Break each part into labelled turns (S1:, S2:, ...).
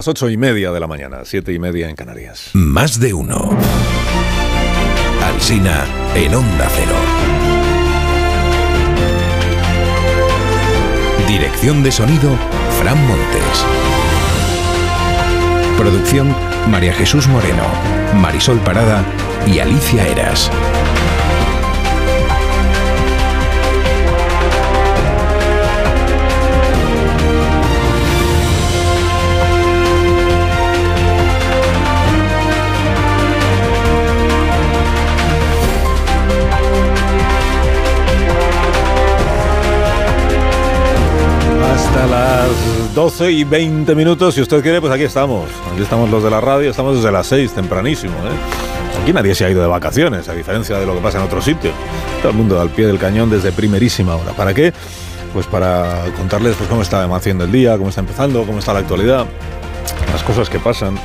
S1: Las ocho y media de la mañana, siete y media en Canarias.
S2: Más de uno. Alsina en Onda Cero. Dirección de sonido, Fran Montes. Producción, María Jesús Moreno, Marisol Parada y Alicia Eras.
S1: 12 y 20 minutos, si usted quiere, pues aquí estamos. Aquí estamos los de la radio, estamos desde las 6, tempranísimo. ¿eh? Aquí nadie se ha ido de vacaciones, a diferencia de lo que pasa en otros sitios. Todo el mundo al pie del cañón desde primerísima hora. ¿Para qué? Pues para contarles pues, cómo está haciendo el día, cómo está empezando, cómo está la actualidad, las cosas que pasan.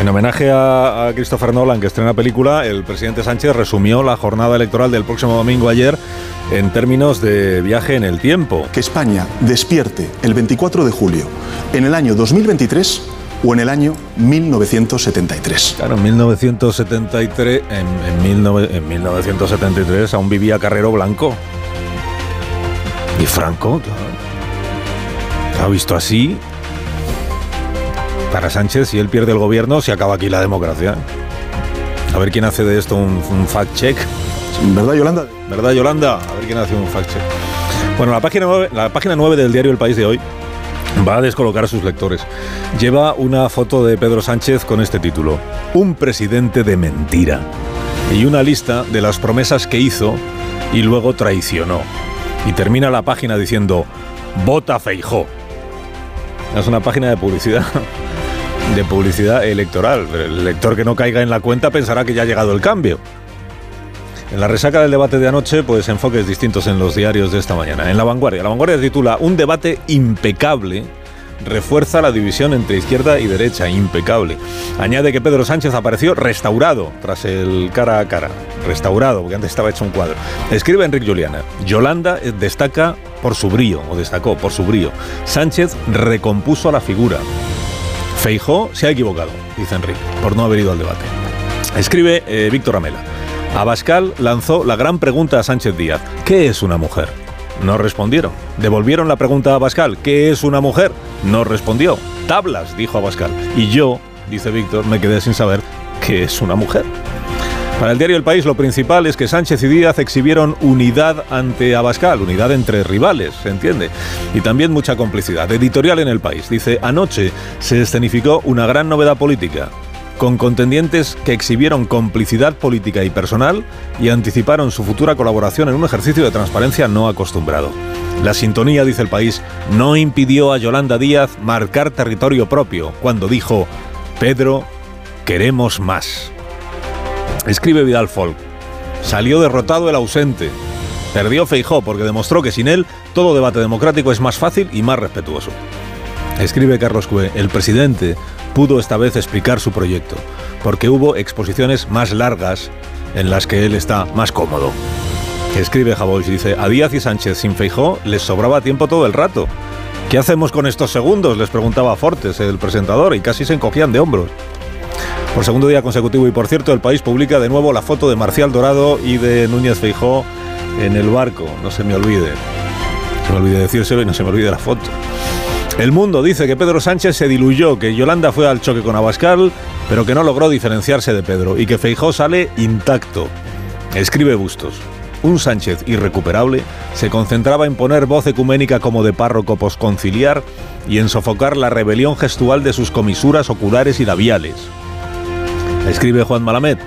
S1: En homenaje a, a, Christopher Nolan, que estrena película, el presidente Sánchez resumió la jornada electoral del próximo domingo ayer en términos de viaje en el tiempo.
S3: Que España despierte el 24 de julio en el año 2023 o en el año 1973.
S1: Claro, en 1973, en, en, mil, en 1973 aún vivía Carrero Blanco. Y Franco. Ha visto así. Para Sánchez, si él pierde el gobierno, se acaba aquí la democracia. A ver quién hace de esto un, un fact-check.
S3: ¿Verdad, Yolanda?
S1: ¿Verdad, Yolanda? A ver quién hace un fact-check. Bueno, la página, 9, la página 9 del diario El País de hoy va a descolocar a sus lectores. Lleva una foto de Pedro Sánchez con este título, Un presidente de mentira, y una lista de las promesas que hizo y luego traicionó. Y termina la página diciendo, vota Feijó. Es una página de publicidad, de publicidad electoral. El lector que no caiga en la cuenta pensará que ya ha llegado el cambio. En la resaca del debate de anoche, pues enfoques distintos en los diarios de esta mañana. En La Vanguardia, La Vanguardia titula Un debate impecable refuerza la división entre izquierda y derecha, impecable. Añade que Pedro Sánchez apareció restaurado tras el cara a cara. Restaurado, porque antes estaba hecho un cuadro. Escribe Enrique Juliana. Yolanda destaca por su brío, o destacó por su brío. Sánchez recompuso la figura. Feijó se ha equivocado, dice Enrique, por no haber ido al debate. Escribe eh, Víctor Amela. Abascal lanzó la gran pregunta a Sánchez Díaz. ¿Qué es una mujer? No respondieron. Devolvieron la pregunta a Abascal. ¿Qué es una mujer? No respondió. Tablas, dijo Abascal. Y yo, dice Víctor, me quedé sin saber qué es una mujer. Para el diario El País lo principal es que Sánchez y Díaz exhibieron unidad ante Abascal, unidad entre rivales, ¿se entiende? Y también mucha complicidad. Editorial en El País dice, anoche se escenificó una gran novedad política con contendientes que exhibieron complicidad política y personal y anticiparon su futura colaboración en un ejercicio de transparencia no acostumbrado. La sintonía, dice el país, no impidió a Yolanda Díaz marcar territorio propio cuando dijo, Pedro, queremos más. Escribe Vidal Folk, salió derrotado el ausente. Perdió Feijó porque demostró que sin él todo debate democrático es más fácil y más respetuoso. Escribe Carlos Cue, el presidente pudo esta vez explicar su proyecto, porque hubo exposiciones más largas en las que él está más cómodo. Escribe Javois, dice, a Díaz y Sánchez sin Feijó les sobraba tiempo todo el rato. ¿Qué hacemos con estos segundos? les preguntaba Fortes, el presentador, y casi se encogían de hombros. Por segundo día consecutivo y por cierto, el país publica de nuevo la foto de Marcial Dorado y de Núñez Feijó en el barco, no se me olvide. Se me olvide decírselo y no se me olvide la foto. El Mundo dice que Pedro Sánchez se diluyó, que Yolanda fue al choque con Abascal, pero que no logró diferenciarse de Pedro y que Feijó sale intacto. Escribe Bustos. Un Sánchez irrecuperable se concentraba en poner voz ecuménica como de párroco posconciliar y en sofocar la rebelión gestual de sus comisuras oculares y labiales. Escribe Juan Malamed.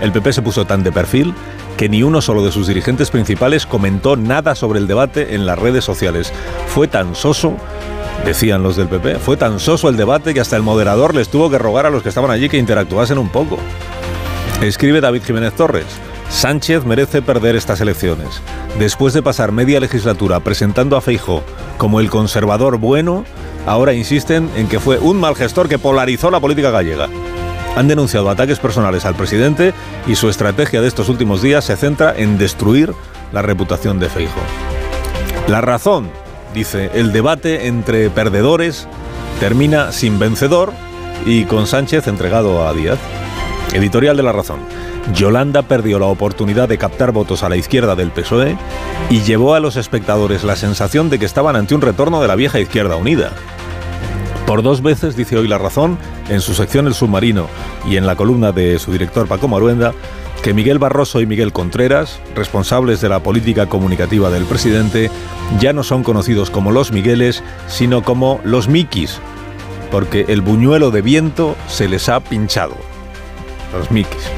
S1: El PP se puso tan de perfil que ni uno solo de sus dirigentes principales comentó nada sobre el debate en las redes sociales. Fue tan soso decían los del PP. Fue tan soso el debate que hasta el moderador les tuvo que rogar a los que estaban allí que interactuasen un poco. Escribe David Jiménez Torres. Sánchez merece perder estas elecciones. Después de pasar media legislatura presentando a Feijó como el conservador bueno, ahora insisten en que fue un mal gestor que polarizó la política gallega. Han denunciado ataques personales al presidente y su estrategia de estos últimos días se centra en destruir la reputación de Feijó. La razón dice, el debate entre perdedores termina sin vencedor y con Sánchez entregado a Díaz. Editorial de La Razón. Yolanda perdió la oportunidad de captar votos a la izquierda del PSOE y llevó a los espectadores la sensación de que estaban ante un retorno de la vieja izquierda unida. Por dos veces, dice hoy La Razón, en su sección El Submarino y en la columna de su director Paco Maruenda, que Miguel Barroso y Miguel Contreras, responsables de la política comunicativa del presidente, ya no son conocidos como los Migueles, sino como los Mikis, porque el buñuelo de viento se les ha pinchado. Los Mikis.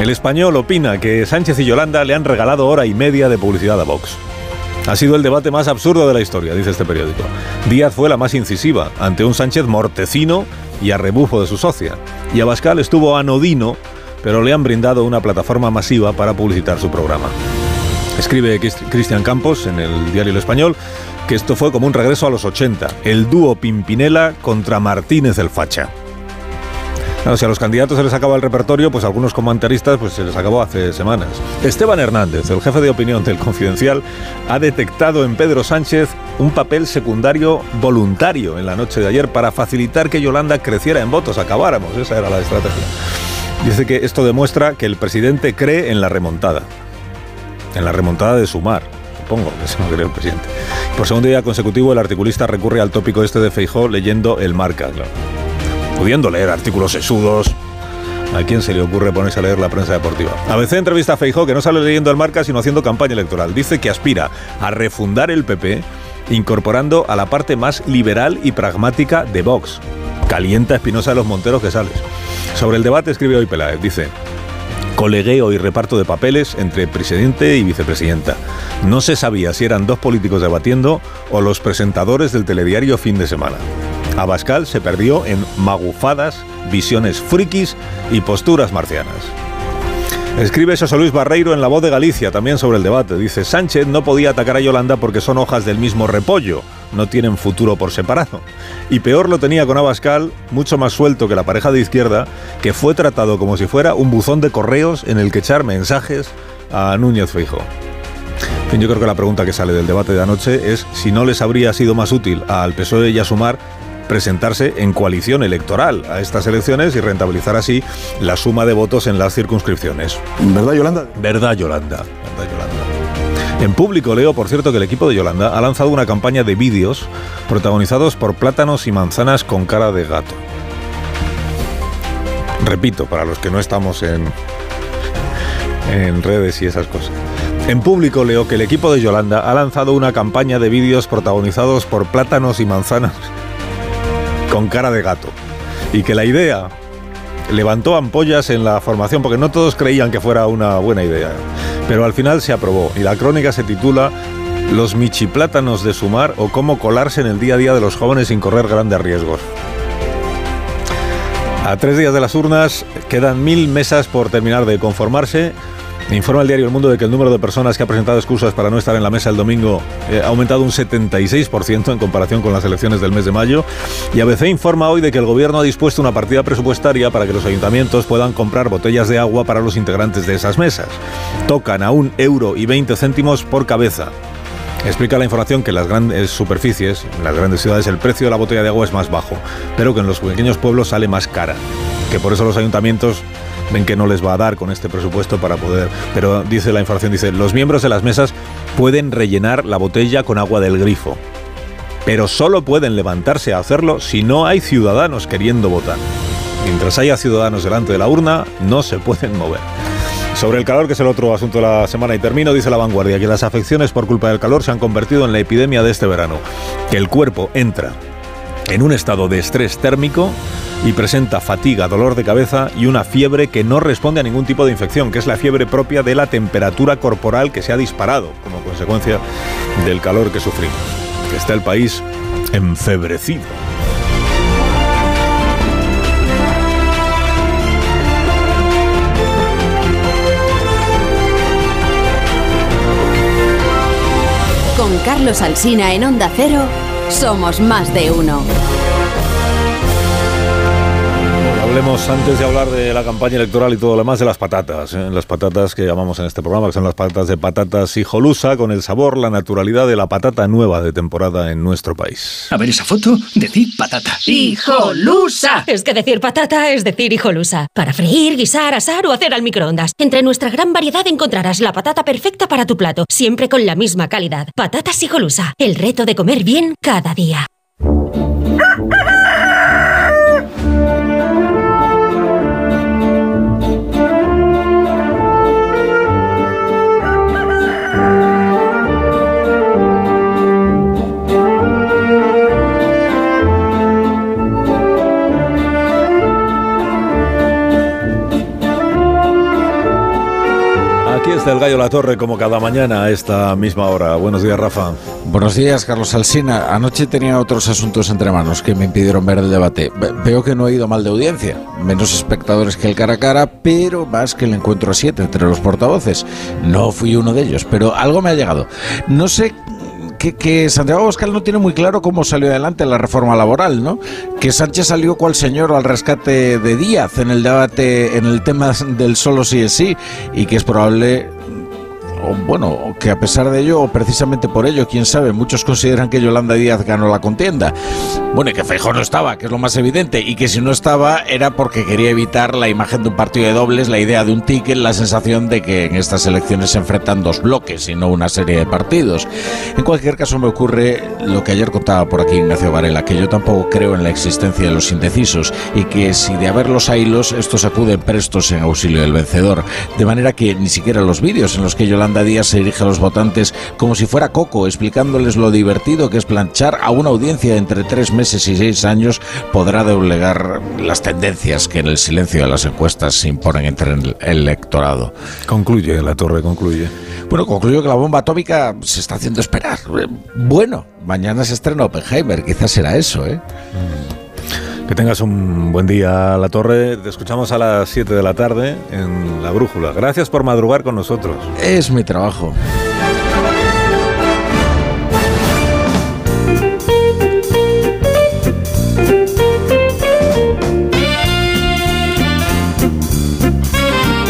S1: El español opina que Sánchez y Yolanda le han regalado hora y media de publicidad a Vox. Ha sido el debate más absurdo de la historia, dice este periódico. Díaz fue la más incisiva, ante un Sánchez mortecino y a rebufo de su socia. Y Abascal estuvo anodino, pero le han brindado una plataforma masiva para publicitar su programa. Escribe Cristian Campos en el diario El Español que esto fue como un regreso a los 80, el dúo Pimpinela contra Martínez el Facha. Si a los candidatos se les acaba el repertorio, pues a algunos comentaristas pues se les acabó hace semanas. Esteban Hernández, el jefe de opinión del Confidencial, ha detectado en Pedro Sánchez un papel secundario voluntario en la noche de ayer para facilitar que Yolanda creciera en votos, acabáramos, esa era la estrategia. Dice que esto demuestra que el presidente cree en la remontada, en la remontada de sumar, supongo, que eso no cree el presidente. Por segundo día consecutivo, el articulista recurre al tópico este de Feijó leyendo el marca, pudiendo leer artículos sesudos. ¿A quién se le ocurre ponerse a leer la prensa deportiva? ABC entrevista a Feijó, que no sale leyendo el marca, sino haciendo campaña electoral. Dice que aspira a refundar el PP, incorporando a la parte más liberal y pragmática de Vox. Calienta Espinosa de los Monteros que sales. Sobre el debate escribe hoy Peláez, dice colegueo y reparto de papeles entre presidente y vicepresidenta. No se sabía si eran dos políticos debatiendo o los presentadores del telediario fin de semana. Abascal se perdió en magufadas, visiones frikis y posturas marcianas. Escribe José Luis Barreiro en La Voz de Galicia también sobre el debate. Dice, Sánchez no podía atacar a Yolanda porque son hojas del mismo repollo, no tienen futuro por separado. Y peor lo tenía con Abascal, mucho más suelto que la pareja de izquierda, que fue tratado como si fuera un buzón de correos en el que echar mensajes a Núñez Feijóo. Yo creo que la pregunta que sale del debate de anoche es si no les habría sido más útil al PSOE y a Sumar presentarse en coalición electoral a estas elecciones y rentabilizar así la suma de votos en las circunscripciones.
S3: ¿Verdad, Yolanda?
S1: Verdad, Yolanda. Verdad, Yolanda. En público leo, por cierto, que el equipo de Yolanda ha lanzado una campaña de vídeos protagonizados por plátanos y manzanas con cara de gato. Repito, para los que no estamos en, en redes y esas cosas. En público leo que el equipo de Yolanda ha lanzado una campaña de vídeos protagonizados por plátanos y manzanas con cara de gato. Y que la idea levantó ampollas en la formación porque no todos creían que fuera una buena idea. Pero al final se aprobó y la crónica se titula Los michiplátanos de sumar o cómo colarse en el día a día de los jóvenes sin correr grandes riesgos. A tres días de las urnas quedan mil mesas por terminar de conformarse Informa el diario El Mundo de que el número de personas que ha presentado excusas para no estar en la mesa el domingo eh, ha aumentado un 76% en comparación con las elecciones del mes de mayo. Y ABC informa hoy de que el gobierno ha dispuesto una partida presupuestaria para que los ayuntamientos puedan comprar botellas de agua para los integrantes de esas mesas. Tocan a un euro y 20 céntimos por cabeza. Explica la información que en las grandes superficies, en las grandes ciudades, el precio de la botella de agua es más bajo, pero que en los pequeños pueblos sale más cara. Que por eso los ayuntamientos ven que no les va a dar con este presupuesto para poder. Pero dice la información, dice, los miembros de las mesas pueden rellenar la botella con agua del grifo, pero solo pueden levantarse a hacerlo si no hay ciudadanos queriendo votar. Mientras haya ciudadanos delante de la urna, no se pueden mover. Sobre el calor, que es el otro asunto de la semana y termino, dice la vanguardia que las afecciones por culpa del calor se han convertido en la epidemia de este verano, que el cuerpo entra en un estado de estrés térmico y presenta fatiga, dolor de cabeza y una fiebre que no responde a ningún tipo de infección, que es la fiebre propia de la temperatura corporal que se ha disparado como consecuencia del calor que sufrimos. Está el país enfebrecido.
S4: Con Carlos Alsina en Onda Cero, somos más de uno.
S1: Hablemos antes de hablar de la campaña electoral y todo lo demás de las patatas, ¿eh? las patatas que llamamos en este programa, que son las patatas de patatas hijolusa, con el sabor, la naturalidad de la patata nueva de temporada en nuestro país.
S5: A ver esa foto, decir patata.
S6: ¡Hijolusa! Es que decir patata es decir hijolusa. Para freír, guisar, asar o hacer al microondas. Entre nuestra gran variedad encontrarás la patata perfecta para tu plato, siempre con la misma calidad. Patatas hijolusa, el reto de comer bien cada día.
S1: Está el gallo La Torre como cada mañana a esta misma hora. Buenos días, Rafa.
S7: Buenos días, Carlos Alsina. Anoche tenía otros asuntos entre manos que me impidieron ver el debate. Ve- Veo que no he ido mal de audiencia. Menos espectadores que el cara a cara, pero más que el encuentro a siete entre los portavoces. No fui uno de ellos, pero algo me ha llegado. No sé que, que Santiago Abascal no tiene muy claro cómo salió adelante la reforma laboral, ¿no? Que Sánchez salió cual señor al rescate de Díaz en el debate, en el tema del solo sí es sí, y que es probable bueno, que a pesar de ello, precisamente por ello, quién sabe, muchos consideran que Yolanda Díaz ganó la contienda. Bueno, y que Feijóo no estaba, que es lo más evidente, y que si no estaba era porque quería evitar la imagen de un partido de dobles, la idea de un ticket, la sensación de que en estas elecciones se enfrentan dos bloques y no una serie de partidos. En cualquier caso, me ocurre lo que ayer contaba por aquí Ignacio Varela, que yo tampoco creo en la existencia de los indecisos y que si de haber los hilos, estos acuden prestos en auxilio del vencedor. De manera que ni siquiera los vídeos en los que Yolanda Díaz se dirige a los votantes como si fuera Coco, explicándoles lo divertido que es planchar a una audiencia de entre tres meses y seis años, podrá doblegar las tendencias que en el silencio de las encuestas se imponen entre el electorado.
S1: Concluye, La Torre, concluye.
S7: Bueno, concluyo que la bomba atómica se está haciendo esperar. Bueno, mañana se estrena Oppenheimer, quizás será eso, ¿eh?
S1: Que tengas un buen día, La Torre. Te escuchamos a las 7 de la tarde en La Brújula. Gracias por madrugar con nosotros.
S7: Es mi trabajo.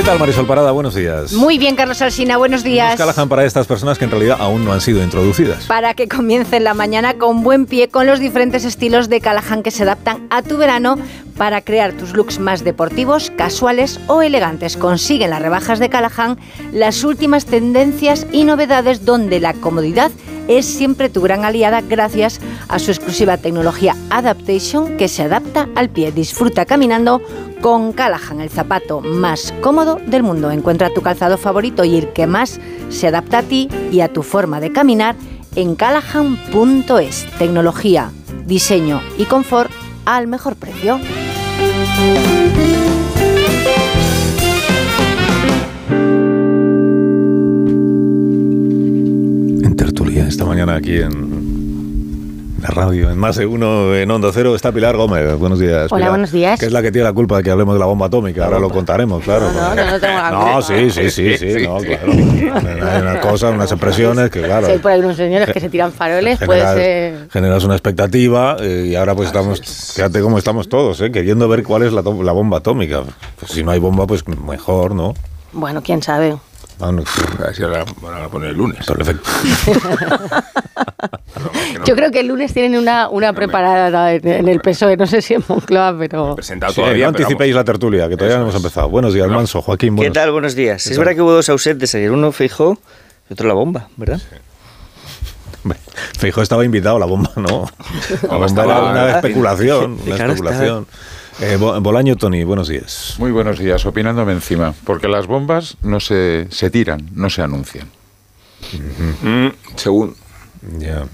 S1: Tal, Marisol Parada? Buenos días.
S8: Muy bien, Carlos Alsina, buenos días.
S1: Callahan para estas personas que en realidad aún no han sido introducidas.
S8: Para que comiencen la mañana con buen pie con los diferentes estilos de Callahan que se adaptan a tu verano para crear tus looks más deportivos, casuales o elegantes. Consigue en las rebajas de Callahan las últimas tendencias y novedades donde la comodidad es siempre tu gran aliada gracias a su exclusiva tecnología Adaptation que se adapta al pie. Disfruta caminando con Callahan, el zapato más cómodo del mundo. Encuentra tu calzado favorito y el que más se adapta a ti y a tu forma de caminar en callahan.es. Tecnología, diseño y confort al mejor precio.
S1: En tertulia, esta mañana aquí en la radio, en más de uno, en Onda Cero, está Pilar Gómez. Buenos días.
S8: Hola,
S1: Pilar,
S8: buenos días.
S1: Que es la que tiene la culpa de que hablemos de la bomba atómica. Ahora lo contaremos, claro.
S8: No, no, no tengo la
S1: No,
S8: culpa.
S1: sí, sí, sí, sí, no, claro. Hay una cosa, unas expresiones que, claro.
S8: Si hay por ahí unos señores que se tiran faroles,
S1: generas, generas una expectativa eh, y ahora pues estamos, fíjate cómo estamos todos, eh, queriendo ver cuál es la, la bomba atómica. Pues si no hay bomba, pues mejor, ¿no?
S8: Bueno, quién sabe.
S1: Ah, no,
S9: Así ahora van a poner el lunes.
S1: perfecto.
S8: Yo creo que el lunes tienen una, una preparada en, en el PSOE, no sé si en Moncloa, pero...
S9: Presentado
S1: Sí,
S9: todavía.
S1: no
S9: pero
S1: anticipéis
S9: vamos.
S1: la tertulia, que todavía no hemos empezado. Buenos días, Manso, Joaquín.
S10: ¿Qué
S1: buenos-
S10: tal? Buenos días.
S1: ¿Qué
S10: Es
S1: tal?
S10: verdad que hubo dos ausentes ayer. Uno Feijó y otro La Bomba, ¿verdad?
S1: Hombre, Feijóo estaba invitado, la bomba no. La bomba
S9: estaba-
S1: era una especulación, una especulación. Eh, Bo- Bolaño Tony, buenos días.
S9: Muy buenos días, opinándome encima. Porque las bombas no se, se tiran, no se anuncian. Mm, según.
S1: Ya.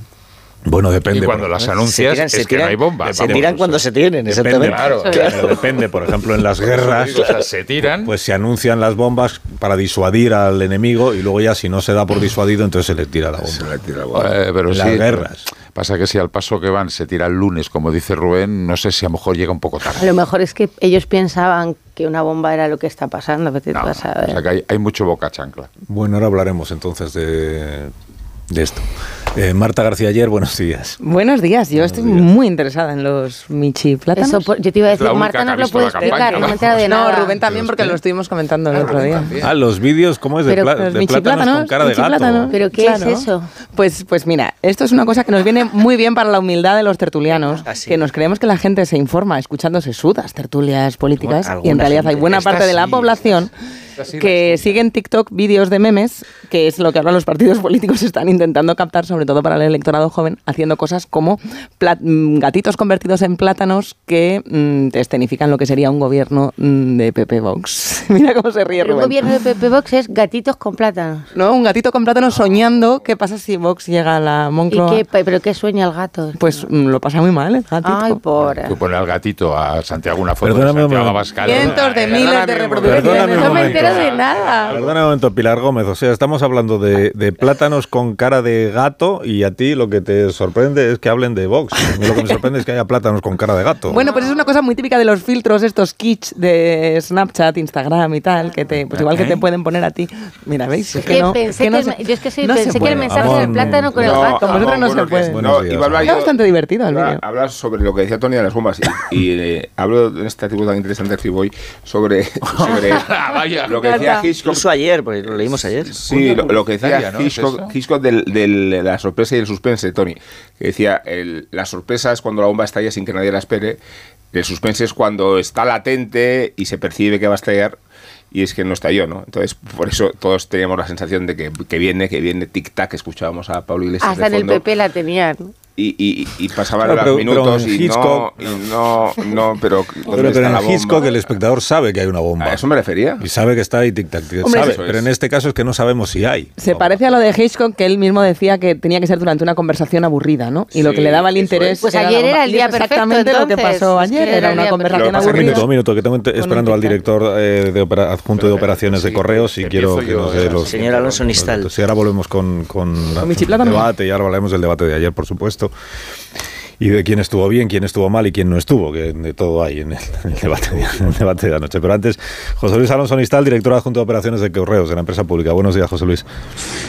S1: Bueno, depende.
S9: Y cuando las
S1: ¿eh?
S9: anuncias
S10: tiran- se
S9: es que no hay bomba.
S10: Se
S9: vamos.
S10: tiran cuando se tienen,
S1: Depende,
S10: exactamente.
S9: Claro,
S1: Pero depende, por ejemplo, en las guerras,
S9: O sea, se tiran.
S1: pues se anuncian las bombas para disuadir al enemigo y luego ya si no se da por disuadido, entonces se le tira la bomba.
S9: Eh, pero
S1: En
S9: sí,
S1: las guerras.
S9: Pasa que si al paso que van se tira el lunes, como dice Rubén, no sé si a lo mejor llega un poco
S11: A
S9: tarde.
S11: lo mejor es que ellos pensaban que una bomba era lo que está pasando, que te
S9: No,
S11: vas a
S9: o sea que hay, hay mucho boca chancla.
S1: Bueno, ahora hablaremos entonces de de esto. Eh, Marta García Ayer, buenos días.
S12: Buenos días, yo estoy muy interesada en los Michi plátanos.
S11: Eso, por- yo te iba a decir, Marta nos lo puede explicar, no me he enterado de nada.
S12: No, Rubén también porque lo estuvimos comentando el otro día.
S1: Ah, los vídeos, ¿cómo es? De,
S12: Pero los
S1: de
S12: Michi
S1: plátanos, con cara de gato.
S12: plátanos,
S11: ¿Pero qué
S12: claro.
S11: es eso?
S12: Pues, pues mira, esto es una cosa que nos viene muy bien para la humildad de los tertulianos, que nos creemos que la gente se informa escuchándose sudas tertulias políticas
S10: Bueno,
S12: y en realidad hay buena
S10: Esta
S12: parte de la población Que sigue en TikTok vídeos de memes, que es lo que ahora los partidos políticos están intentando captar, sobre todo para el electorado joven, haciendo cosas como mm, gatitos convertidos en plátanos que mm, te escenifican lo que sería un gobierno mm, de PP Vox. Mira cómo se ríe Rubén.
S11: gobierno de PP Vox es gatitos con plátanos.
S12: No, un gatito con plátano soñando qué pasa si Vox llega a la
S11: ¿Y
S12: Moncloa.
S11: qué, pero qué sueña el gato?
S12: Pues mm, lo pasa muy mal el gatito.
S11: Ay, pobre.
S9: Tú pones al gatito a Santiago una foto
S1: Perdóname
S9: de Santiago. Abascal.
S12: Cientos de miles de reproducciones.
S11: Entero de nada.
S1: Perdona un momento, Pilar Gómez. O sea, estamos hablando de, de plátanos con cara de gato y a ti lo que te sorprende es que hablen de Vox. A mí lo que me sorprende es que haya plátanos con cara de gato.
S12: Bueno, pues es una cosa muy típica de los filtros, estos kits de Snapchat, Instagram y tal, que te, pues igual que te pueden poner a ti. Mira, ¿veis? Es
S11: Que
S12: no,
S11: pensé
S12: que no
S11: que yo es que sí,
S12: no se
S11: pensé que el
S12: puede.
S11: mensaje
S1: Amor,
S11: del plátano con el
S1: no,
S11: gato.
S12: Con vosotros no se
S13: bueno,
S12: puede.
S13: es-
S1: Buenos
S13: no,
S1: días.
S13: iba a hablar
S12: Está
S13: yo-
S12: bastante divertido el vídeo.
S13: Hablas sobre lo que decía Tony de las bombas y, y, eh, hablo de este artículo tan interesante que voy sobre, sobre
S9: Vaya.
S13: Lo que decía Hitchcock.
S10: Incluso ayer, porque lo leímos ayer.
S13: Sí, lo, lo que decía
S9: ¿no? ¿Es
S13: Hitchcock, de la sorpresa y el suspense, Tony. Que decía, el- la sorpresa es cuando la bomba estalla sin que nadie la espere. El suspense es cuando está latente y se percibe que va a estallar y es que no estalló, ¿no? Entonces, por eso todos teníamos la sensación de que, que viene, que viene, tic-tac, escuchábamos a Pablo Iglesias
S11: Hasta
S13: de
S11: en el
S13: fondo.
S11: PP la tenían.
S13: Y, y, y pasaban
S1: Claro,
S13: los
S1: pero-
S13: minutos
S1: en
S13: y,
S1: Hitchcock-
S13: no, y no, no, pero ¿dónde
S1: Pero, en
S13: la
S1: el
S13: bomba?
S1: Hitchcock el espectador sabe que hay una bomba.
S13: A eso me refería.
S1: Y sabe que está ahí tic-tac. tic,
S12: Hombre,
S1: sabe,
S12: eso
S1: pero en este caso es que no sabemos si hay.
S12: Se parece a lo de Hitchcock que él mismo decía que tenía que ser durante una conversación aburrida, ¿no? Y lo que le daba el interés.
S13: es.
S11: Pues ayer era el día perfecto,
S12: Exactamente lo que pasó
S11: Es que
S12: ayer.
S11: era
S12: Era una conversación
S13: perfecto.
S1: Un
S12: aburrida.
S1: minuto, un minuto, que tengo esperando al director eh, de opera- adjunto de operaciones de correos y quiero que nos dé
S9: eh,
S1: los...
S10: Señor Alonso Nistal.
S1: Sí, ahora volvemos con, el debate y ahora hablaremos del debate de ayer, por supuesto. Y de quién estuvo bien, quién estuvo mal y quién no estuvo, que de todo hay en el, en el debate, de, en el debate de la noche. Pero antes, José Luis Alonso Nistal, director adjunto de operaciones de correos de la empresa pública. Buenos días, José Luis.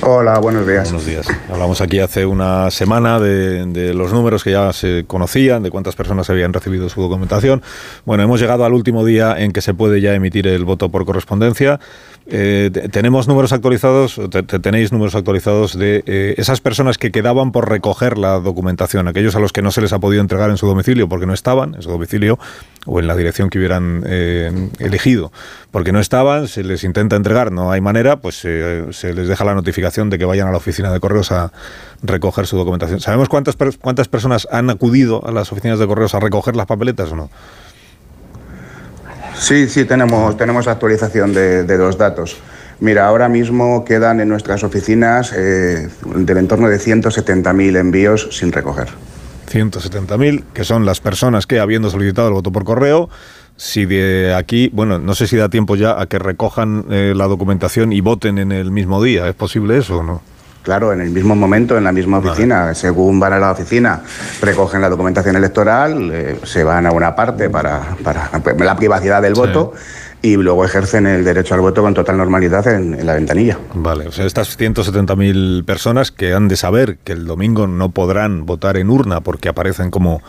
S14: Hola, buenos días.
S1: Buenos días. Hablamos aquí hace una semana de, de los números que ya se conocían, de cuántas personas habían recibido su documentación. Bueno, hemos llegado al último día en que se puede ya emitir el voto por correspondencia. Eh, te- tenemos números actualizados, te- te- tenéis números actualizados de eh, esas personas que quedaban por recoger la documentación, aquellos a los que no se les ha podido entregar en su domicilio porque no estaban en su domicilio o en la dirección que hubieran eh, elegido, porque no estaban, se les intenta entregar, no hay manera, pues eh, se les deja la notificación de que vayan a la oficina de correos a recoger su documentación. ¿Sabemos cuántas, cuántas personas han acudido a las oficinas de correos a recoger las papeletas o no?
S14: Sí, sí, tenemos, tenemos actualización de, de los datos. Mira, ahora mismo quedan en nuestras oficinas eh, del entorno de 170.000 envíos sin recoger.
S1: 170.000, que son las personas que, habiendo solicitado el voto por correo, si de aquí, bueno, no sé si da tiempo ya a que recojan eh, la documentación y voten en el mismo día. ¿Es posible eso o no?
S14: Claro, en el mismo momento, en la misma oficina. Según van a la oficina, recogen la documentación electoral, eh, se van a una parte para, para la privacidad del voto y luego ejercen el derecho al voto con total normalidad en, en la ventanilla.
S1: Vale, o sea, estas 170.000 personas que han de saber que el domingo no podrán votar en urna porque aparecen como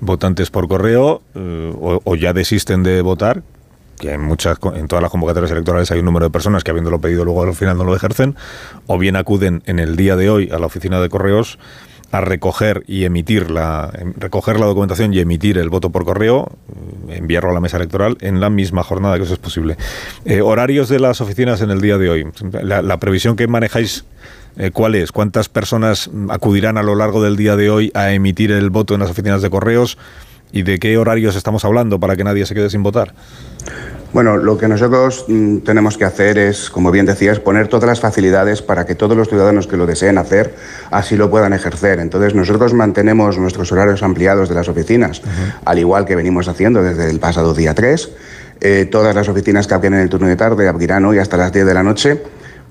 S1: votantes por correo eh, o, o ya desisten de votar, que en muchas en todas las convocatorias electorales hay un número de personas que habiéndolo pedido luego al final no lo ejercen, o bien acuden en el día de hoy a la oficina de correos a recoger y emitir la em- recoger la documentación y emitir el voto por correo, eh, enviarlo a la mesa electoral en la misma jornada que eso es posible. Eh, horarios de las oficinas en el día de hoy. La, la previsión que manejáis eh, ¿Cuál es? ¿Cuántas personas mm, acudirán a lo largo del día de hoy a emitir el voto en las oficinas de correos? ¿Y de qué horarios estamos hablando para que nadie se quede sin votar?
S14: Bueno, lo que nosotros mm, tenemos que hacer es, como bien decías, poner todas las facilidades para que todos los ciudadanos que lo deseen hacer así lo puedan ejercer. Entonces, nosotros mantenemos nuestros horarios ampliados de las oficinas, al igual que venimos haciendo desde el pasado día 3. Eh, todas las oficinas que abren en el turno de tarde abrirán hoy hasta las 10 de la noche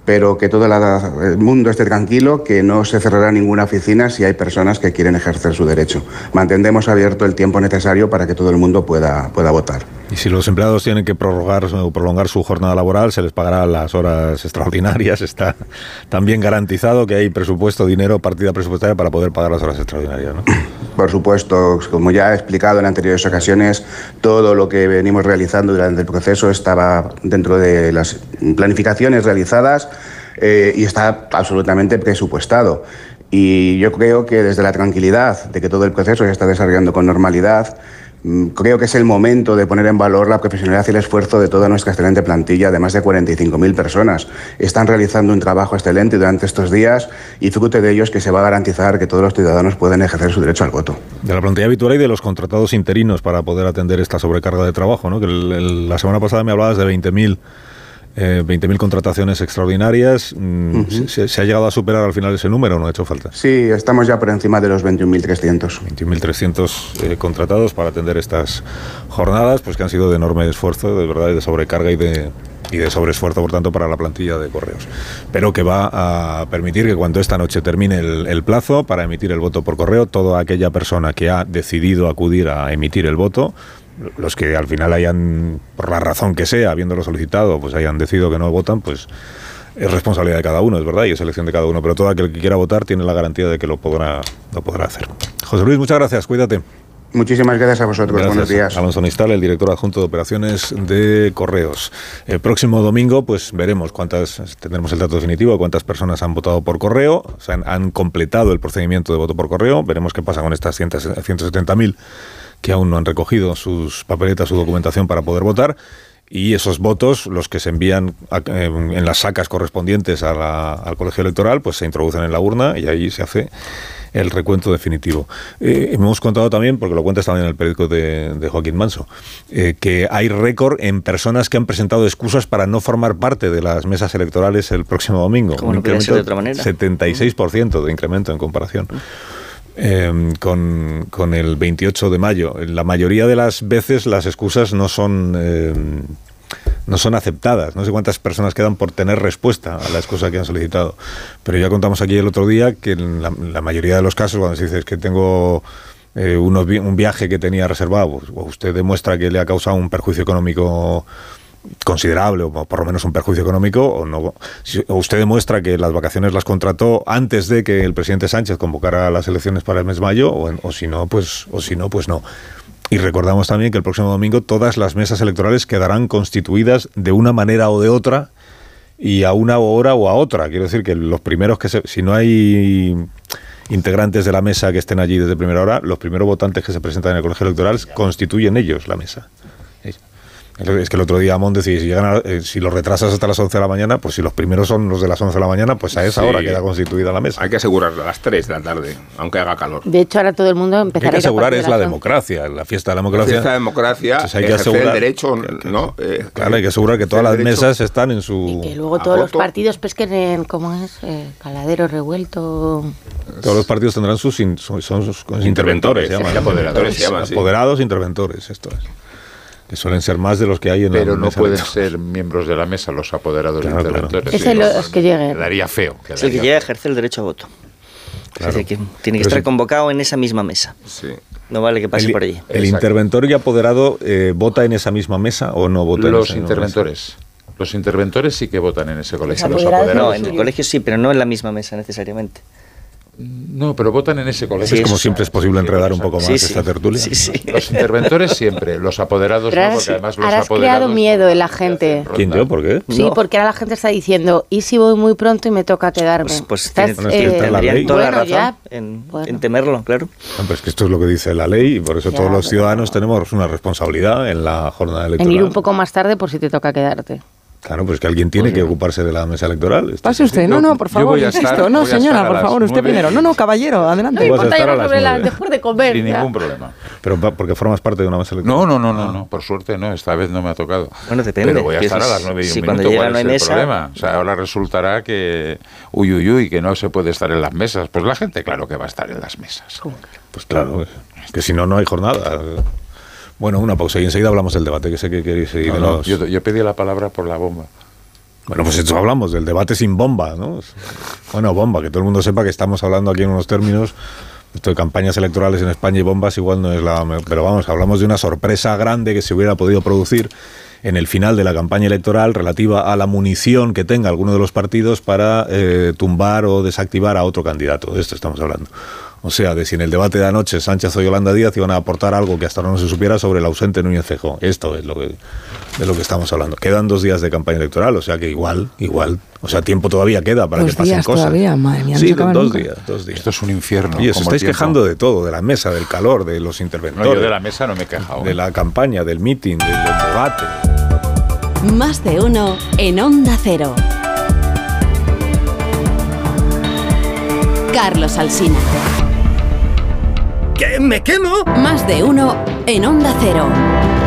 S14: pero que todo el mundo esté tranquilo, que no se cerrará ninguna oficina si hay personas que quieren ejercer su derecho. Mantendremos abierto el tiempo necesario para que todo el mundo pueda, pueda votar.
S1: Y si los empleados tienen que prorrogar o prolongar su jornada laboral, se les pagará las horas extraordinarias. Está también garantizado que hay presupuesto, dinero, partida presupuestaria para poder pagar las horas extraordinarias. ¿no?
S14: Por supuesto, como ya he explicado en anteriores ocasiones, todo lo que venimos realizando durante el proceso estaba dentro de las planificaciones realizadas eh, y está absolutamente presupuestado. Y yo creo que desde la tranquilidad de que todo el proceso se está desarrollando con normalidad, creo que es el momento de poner en valor la profesionalidad y el esfuerzo de toda nuestra excelente plantilla de más de 45.000 personas. Están realizando un trabajo excelente durante estos días y fruto de ellos que se va a garantizar que todos los ciudadanos pueden ejercer su derecho al voto.
S1: De la plantilla habitual y de los contratados interinos para poder atender esta sobrecarga de trabajo, ¿no? Que la semana pasada me hablabas de 20.000 eh, 20.000 contrataciones extraordinarias. Mm, ¿se, se ha llegado a superar al final ese número o no ha hecho falta?
S14: Sí, estamos ya por encima de los 21.300.
S1: 21.300 eh, contratados para atender estas jornadas, pues que han sido de enorme esfuerzo, de verdad, y de sobrecarga y de, y de sobreesfuerzo, por tanto, para la plantilla de correos. Pero que va a permitir que cuando esta noche termine el, el plazo para emitir el voto por correo, toda aquella persona que ha decidido acudir a emitir el voto, los que al final hayan, por la razón que sea, habiéndolo solicitado, pues hayan decidido que no votan, pues es responsabilidad de cada uno, es verdad, y es elección de cada uno. Pero todo aquel que quiera votar tiene la garantía de que lo podrá, lo podrá hacer. José Luis, muchas gracias, cuídate.
S14: Muchísimas gracias a vosotros.
S1: Gracias.
S14: Buenos días.
S1: Alonso Nistal, el director adjunto de operaciones de Correos. El próximo domingo, pues veremos cuántas, tendremos el dato definitivo de cuántas personas han votado por correo, o sea, han, completado el procedimiento de voto por correo. Veremos qué pasa con estas 100 170.000 que aún no han recogido sus papeletas, su documentación para poder votar. Y esos votos, los que se envían a- en en las sacas correspondientes a la- al colegio electoral, pues se introducen en la urna y ahí se hace el recuento definitivo. Eh, hemos contado también, porque lo cuentas también en el periódico de, de Joaquín Manso, eh, que hay récord en personas que han presentado excusas para no formar parte de las mesas electorales el próximo domingo.
S10: Como no de otra manera.
S1: 76% de incremento en comparación. Eh, con, con el 28 de mayo. La mayoría de las veces las excusas no son... eh, no son aceptadas. No sé cuántas personas quedan por tener respuesta a la excusa que han solicitado. Pero ya contamos aquí el otro día que en la, mayoría de los casos, cuando se dice "Es que tengo eh, unos un viaje que tenía reservado, pues, o usted demuestra que le ha causado un perjuicio económico considerable, o por lo menos un perjuicio económico, o no. Usted demuestra que las vacaciones las contrató antes de que el presidente Sánchez convocara las elecciones para el mes de mayo, o, o si no, pues, o si no, pues no. Y recordamos también que el próximo domingo todas las mesas electorales quedarán constituidas de una manera o de otra y a una hora o a otra. Quiero decir que los primeros que se, si no hay integrantes de la mesa que estén allí desde primera hora, los primeros votantes que se presentan en el colegio electoral constituyen ellos la mesa. Es que el otro día Amón decía, si, llegan a- eh, si los retrasas hasta las 11 de la mañana, pues si los primeros son los de las 11 de la mañana, pues a esa
S13: Sí.
S1: hora queda constituida la mesa.
S13: Hay que asegurarlo a las 3 de la tarde, aunque haga calor.
S11: De hecho, ahora todo el mundo
S1: Hay
S11: empezará
S1: que
S11: a ir a
S1: asegurar es la democracia, la fiesta de la
S13: La
S1: democracia.
S13: fiesta de democracia,
S1: Entonces hay que asegurar-
S13: el derecho, ¿no? Eh,
S1: Claro, hay que asegurar que todas las
S13: derecho-
S1: mesas están en su...
S11: Que luego todos los partidos pesquen en, ¿cómo es? Eh, caladero revuelto.
S1: Todos los partidos tendrán sus, in- son, son sus interventores,
S13: Interventores,
S1: se llaman.
S13: sí, apoderadores se llaman, sí.
S1: Apoderados, interventores, esto es. Que suelen ser más de los que hay en
S9: Pero
S1: la
S9: no
S1: mesa
S9: pueden ser miembros de la mesa los apoderados
S1: Claro.
S11: Ese los que lleguen.
S9: Quedaría feo.
S10: Es el que llega a ejercer el derecho a voto.
S1: Claro.
S10: Es decir, que tiene que
S1: Pero
S10: estar
S1: sí.
S10: convocado en esa misma mesa.
S13: Sí.
S10: No vale que pase
S1: El,
S10: por allí.
S1: el
S9: Exacto.
S1: interventor y apoderado eh, vota en esa misma mesa o no vota en
S9: Los
S1: esa misma
S9: interventores. Los interventores sí que votan en ese colegio. Los
S11: apoderados
S9: apoderados
S10: No, en el colegio sí, pero no en la misma mesa necesariamente.
S9: No, pero votan en ese colegio.
S1: Es
S10: Sí,
S1: como
S10: eso-
S1: siempre es posible enredar un poco más
S10: Sí, sí.
S1: esta tertulia.
S10: Sí, sí.
S9: Los interventores siempre, los apoderados
S11: Pero
S9: no, porque además los
S11: ahora has
S9: apoderados...
S11: creado miedo en la gente.
S1: ¿Quién yo? ¿Por qué?
S11: Sí,
S10: No.
S11: porque ahora la gente está diciendo, ¿y si voy muy pronto y me toca quedarme?
S10: Pues, pues
S11: Estás,
S10: tiene-
S1: es
S10: tendrían toda la
S11: Bueno,
S10: razón
S11: ya.
S10: en,
S11: Bueno.
S10: en temerlo, claro.
S1: No, pero es que esto es lo que dice la ley y por eso
S11: Ya,
S1: todos los ciudadanos tenemos una responsabilidad en la jornada electoral.
S11: En ir un poco más tarde por si te toca quedarte.
S1: Claro, pues que alguien tiene que ocuparse de la mesa electoral. Esto
S12: Pase usted, no, no, por favor, insisto.
S9: estar-
S12: no, señora, por favor, usted primero. No, no, caballero, adelante.
S1: Tú vas a estar a las nueve.
S11: después de comer.
S9: Sin
S11: ya.
S9: ningún problema.
S1: Pero porque formas parte de una mesa electoral.
S9: No, no, no, no, no, por suerte no, esta vez no me ha tocado.
S10: Bueno, depende.
S9: Pero voy a estar a las nueve y un
S10: si
S9: minuto,
S10: cuando llega
S9: ¿cuál
S10: no
S9: es
S10: hay
S9: el
S10: mesa-
S9: problema? O sea, ahora resultará que, uy, uy, uy, que no se puede estar en las mesas. Pues la gente, claro que va a estar en las mesas.
S1: Pues claro, es que si no, no hay jornada. Bueno, una pausa y enseguida hablamos del debate, que sé que queréis seguir.
S9: No,
S1: los-
S9: yo, yo pedí la palabra por la bomba.
S1: Bueno, pues esto hablamos del debate sin bomba, ¿no? Bueno, bomba, que todo el mundo sepa que estamos hablando aquí en unos términos Esto de campañas electorales en España y bombas igual no es la... Pero vamos, hablamos de una sorpresa grande que se hubiera podido producir en el final de la campaña electoral relativa a la munición que tenga alguno de los partidos para eh, tumbar o desactivar a otro candidato. De esto estamos hablando. O sea, de si en el debate de anoche Sánchez o Yolanda Díaz iban a aportar algo que hasta ahora no se supiera sobre el ausente Núñez Feijóo. Esto es lo que, de lo que estamos hablando. Quedan dos días de campaña electoral, o sea que igual, igual, o sea, tiempo todavía queda para
S12: Dos
S1: que pasen
S12: días
S1: cosas.
S12: todavía, madre mía, no
S1: sí, dos
S12: nunca.
S1: días, dos días.
S9: Esto es un infierno.
S1: Y os estáis quejando de todo, de la mesa, del calor, de los interventores.
S9: No, yo de la mesa no me he quejado.
S1: De la campaña, del meeting, del, del debate.
S4: Más de uno en Onda Cero. Carlos Alsina.
S5: ¿Que me quemo?
S4: Más de uno en Onda Cero.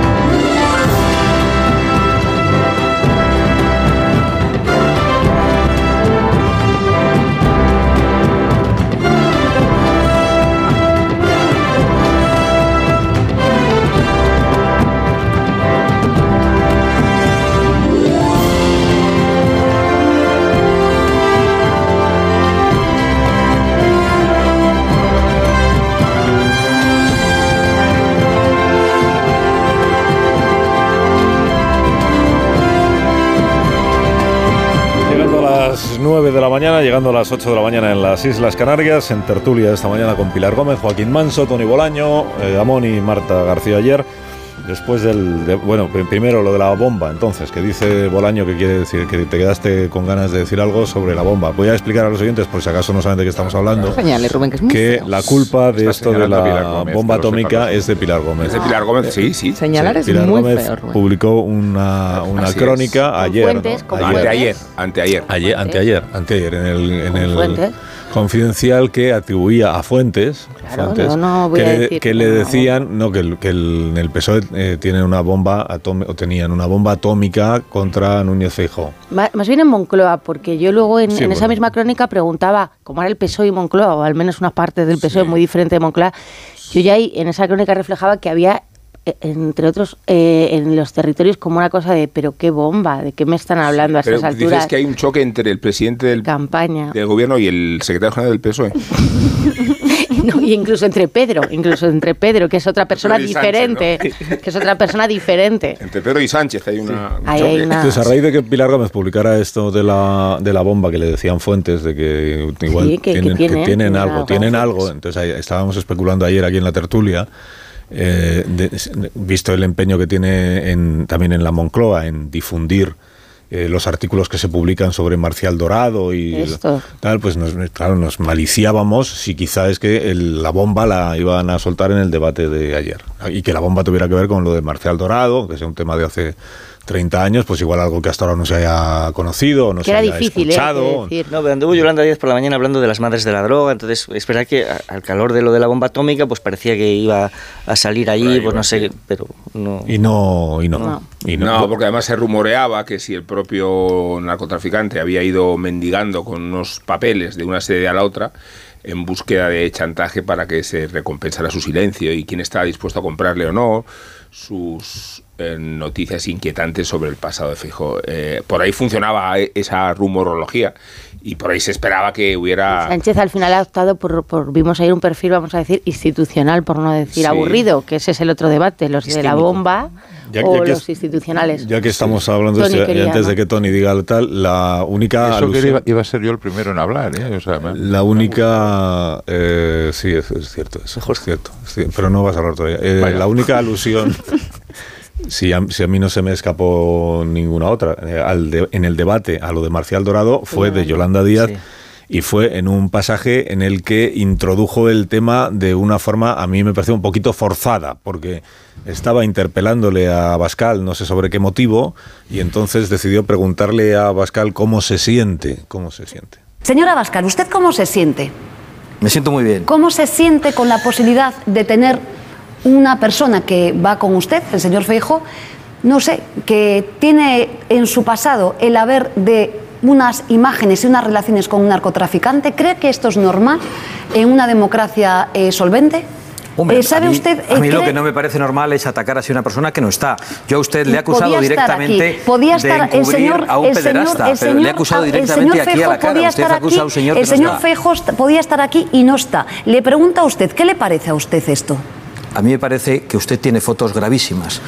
S1: Las 9 de la mañana, llegando a las 8 de la mañana en las Islas Canarias, en tertulia esta mañana con Pilar Gómez, Joaquín Manso, Tony Bolaño, eh, Amón y Marta García ayer. Después del. de- bueno, pr- primero lo de la bomba, entonces, que dice Bolaño que quiere decir que te quedaste con ganas de decir algo sobre la bomba. Voy a explicar a los oyentes, por si acaso no saben de qué estamos hablando,
S12: Señale, Rubén, que es muy
S1: que la culpa de
S13: Está
S1: esto de la
S13: Gómez,
S1: bomba atómica es de Pilar Gómez.
S13: Es de Pilar Gómez, sí, sí.
S12: Señalar es
S1: Pilar
S12: muy
S1: Gómez
S12: feo, Rubén.
S1: publicó una, una crónica ayer.
S8: fuentes,
S1: ¿no? Ayer.
S13: Anteayer, anteayer.
S1: Ayer, anteayer, anteayer, en el, en el
S8: fuentes.
S1: Confidencial que atribuía a Fuentes, a
S8: Claro,
S1: Fuentes,
S8: no voy
S1: que,
S8: a
S1: le-
S8: decir
S1: que le decían no que el, que el, en el PSOE eh, tienen una bomba o tenían una bomba atómica contra Núñez Feijóo.
S11: Más bien en Moncloa, porque yo luego en,
S1: Sí,
S11: en esa misma crónica preguntaba cómo era el PSOE y Moncloa, o al menos unas partes del PSOE muy diferente de Moncloa. Yo ya ahí en esa crónica reflejaba que había, entre otros, eh, en los territorios como una cosa de, pero qué bomba, de qué me están hablando a
S13: Pero
S11: estas
S13: dices
S11: alturas.
S13: que hay un choque entre el presidente del,
S11: Campaña.
S13: del gobierno y el secretario general del PSOE.
S11: No, y incluso entre Pedro, incluso entre Pedro, que es otra persona
S13: Sánchez,
S11: diferente, que es otra persona diferente.
S13: Entre Pedro y Sánchez hay una, un
S11: Ahí
S13: choque.
S11: hay una-
S1: Entonces, a raíz de que Pilar Gómez publicara esto de la, de la bomba que le decían Fuentes, de que igual
S11: Sí, que- que
S1: tienen, que
S11: tienen,
S1: tienen
S11: tienen
S1: algo,
S11: algo.
S1: tienen algo, entonces ahí estábamos especulando ayer aquí en la tertulia, eh, de- visto el empeño que tiene en, también en la Moncloa en difundir eh, los artículos que se publican sobre Marcial Dorado y
S11: Esto.
S1: tal, pues nos, claro, nos maliciábamos si quizá es que el- la bomba la iban a soltar en el debate de ayer y que la bomba tuviera que ver con lo de Marcial Dorado, que sea un tema de hace 30 años, pues igual algo que hasta ahora no se haya conocido, no
S11: que
S1: se
S11: era
S1: haya
S11: difícil, ¿eh?
S1: escuchado.
S11: Decir.
S10: No, pero anduvo Yolanda Díaz por la mañana hablando de las madres de la droga, entonces es verdad que al calor de lo de la bomba atómica, pues parecía que iba a salir allí, pues no sé, pero no.
S1: Y no, y no.
S11: No.
S1: Y
S13: No, porque además se rumoreaba que si el propio narcotraficante había ido mendigando con unos papeles de una sede a la otra en búsqueda de chantaje para que se recompensara su silencio y quién estaba dispuesto a comprarle o no sus eh, noticias inquietantes sobre el pasado de Fijo. por ahí funcionaba esa rumorología y por ahí se esperaba que hubiera...
S11: Sánchez al final ha optado por, por- vimos ahí un perfil, vamos a decir, institucional, por no decir
S13: Sí.
S11: aburrido, que ese es el otro debate, los de la bomba
S1: Ya-
S11: o
S1: ya que
S11: los
S1: es-
S11: institucionales.
S1: Ya que estamos hablando de
S11: Tony
S1: esto, y
S11: quería,
S1: antes
S11: ¿no?
S1: de que Tony diga tal, la única
S9: Eso que iba, iba a ser yo el primero en hablar, ¿eh? O sea, me-
S1: La única. eh, sí, es, es cierto, eso, es cierto. pero no vas a hablar todavía. Eh, la única alusión. Si a, si a mí no se me escapó ninguna otra, eh, al de- en el debate a lo de Marcial Dorado fue de Yolanda Díaz
S10: Sí.
S1: y fue en un pasaje en el que introdujo el tema de una forma, a mí me pareció un poquito forzada, porque estaba interpelándole a Bascal, no sé sobre qué motivo, y entonces decidió preguntarle a Bascal cómo se siente, cómo se siente.
S15: Señora Bascal, ¿usted cómo se siente?
S10: Me siento muy bien.
S15: ¿Cómo se siente con la posibilidad de tener una persona que va con usted, el señor Feijo, no sé, que tiene en su pasado el haber de unas imágenes y unas relaciones con un narcotraficante? ¿Cree que esto es normal en una democracia eh, solvente?
S16: Hombre,
S15: Eh, ¿Sabe
S16: a mí,
S15: usted?
S16: A
S15: eh,
S16: mí lo que no me parece normal es atacar así a una persona que no está. Yo a usted le he acusado directamente.
S15: Podía estar
S16: de
S15: el señor,
S16: a un
S15: el señor,
S16: pederasta,
S15: el
S16: pero le he
S15: señor-
S16: acusado directamente
S15: señor
S16: aquí a la cara. Usted acusa a un señor
S15: el
S16: que no
S15: señor
S16: está.
S15: Est- podía estar aquí y no está. Le pregunta a usted, ¿qué le parece a usted esto?
S16: A mí me parece que usted tiene fotos gravísimas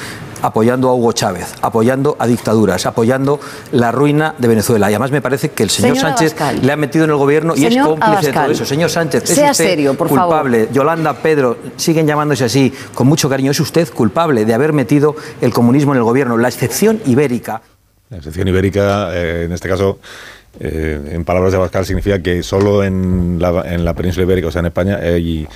S16: apoyando a Hugo Chávez, apoyando a dictaduras, apoyando la ruina de Venezuela. Y además me parece que el señor
S15: Señor
S16: Sánchez
S15: Abascal.
S16: le ha metido en el gobierno y es cómplice de todo eso. Señor Sánchez, es
S15: Sea
S16: usted
S15: serio, por favor.
S16: culpable. Yolanda, Pedro, siguen llamándose así con mucho cariño. Es usted culpable de haber metido el comunismo en el gobierno, la excepción ibérica.
S1: La excepción ibérica, eh, en este caso, eh, en palabras de Abascal, significa que solo en la, en la península ibérica, o sea, en España, hay,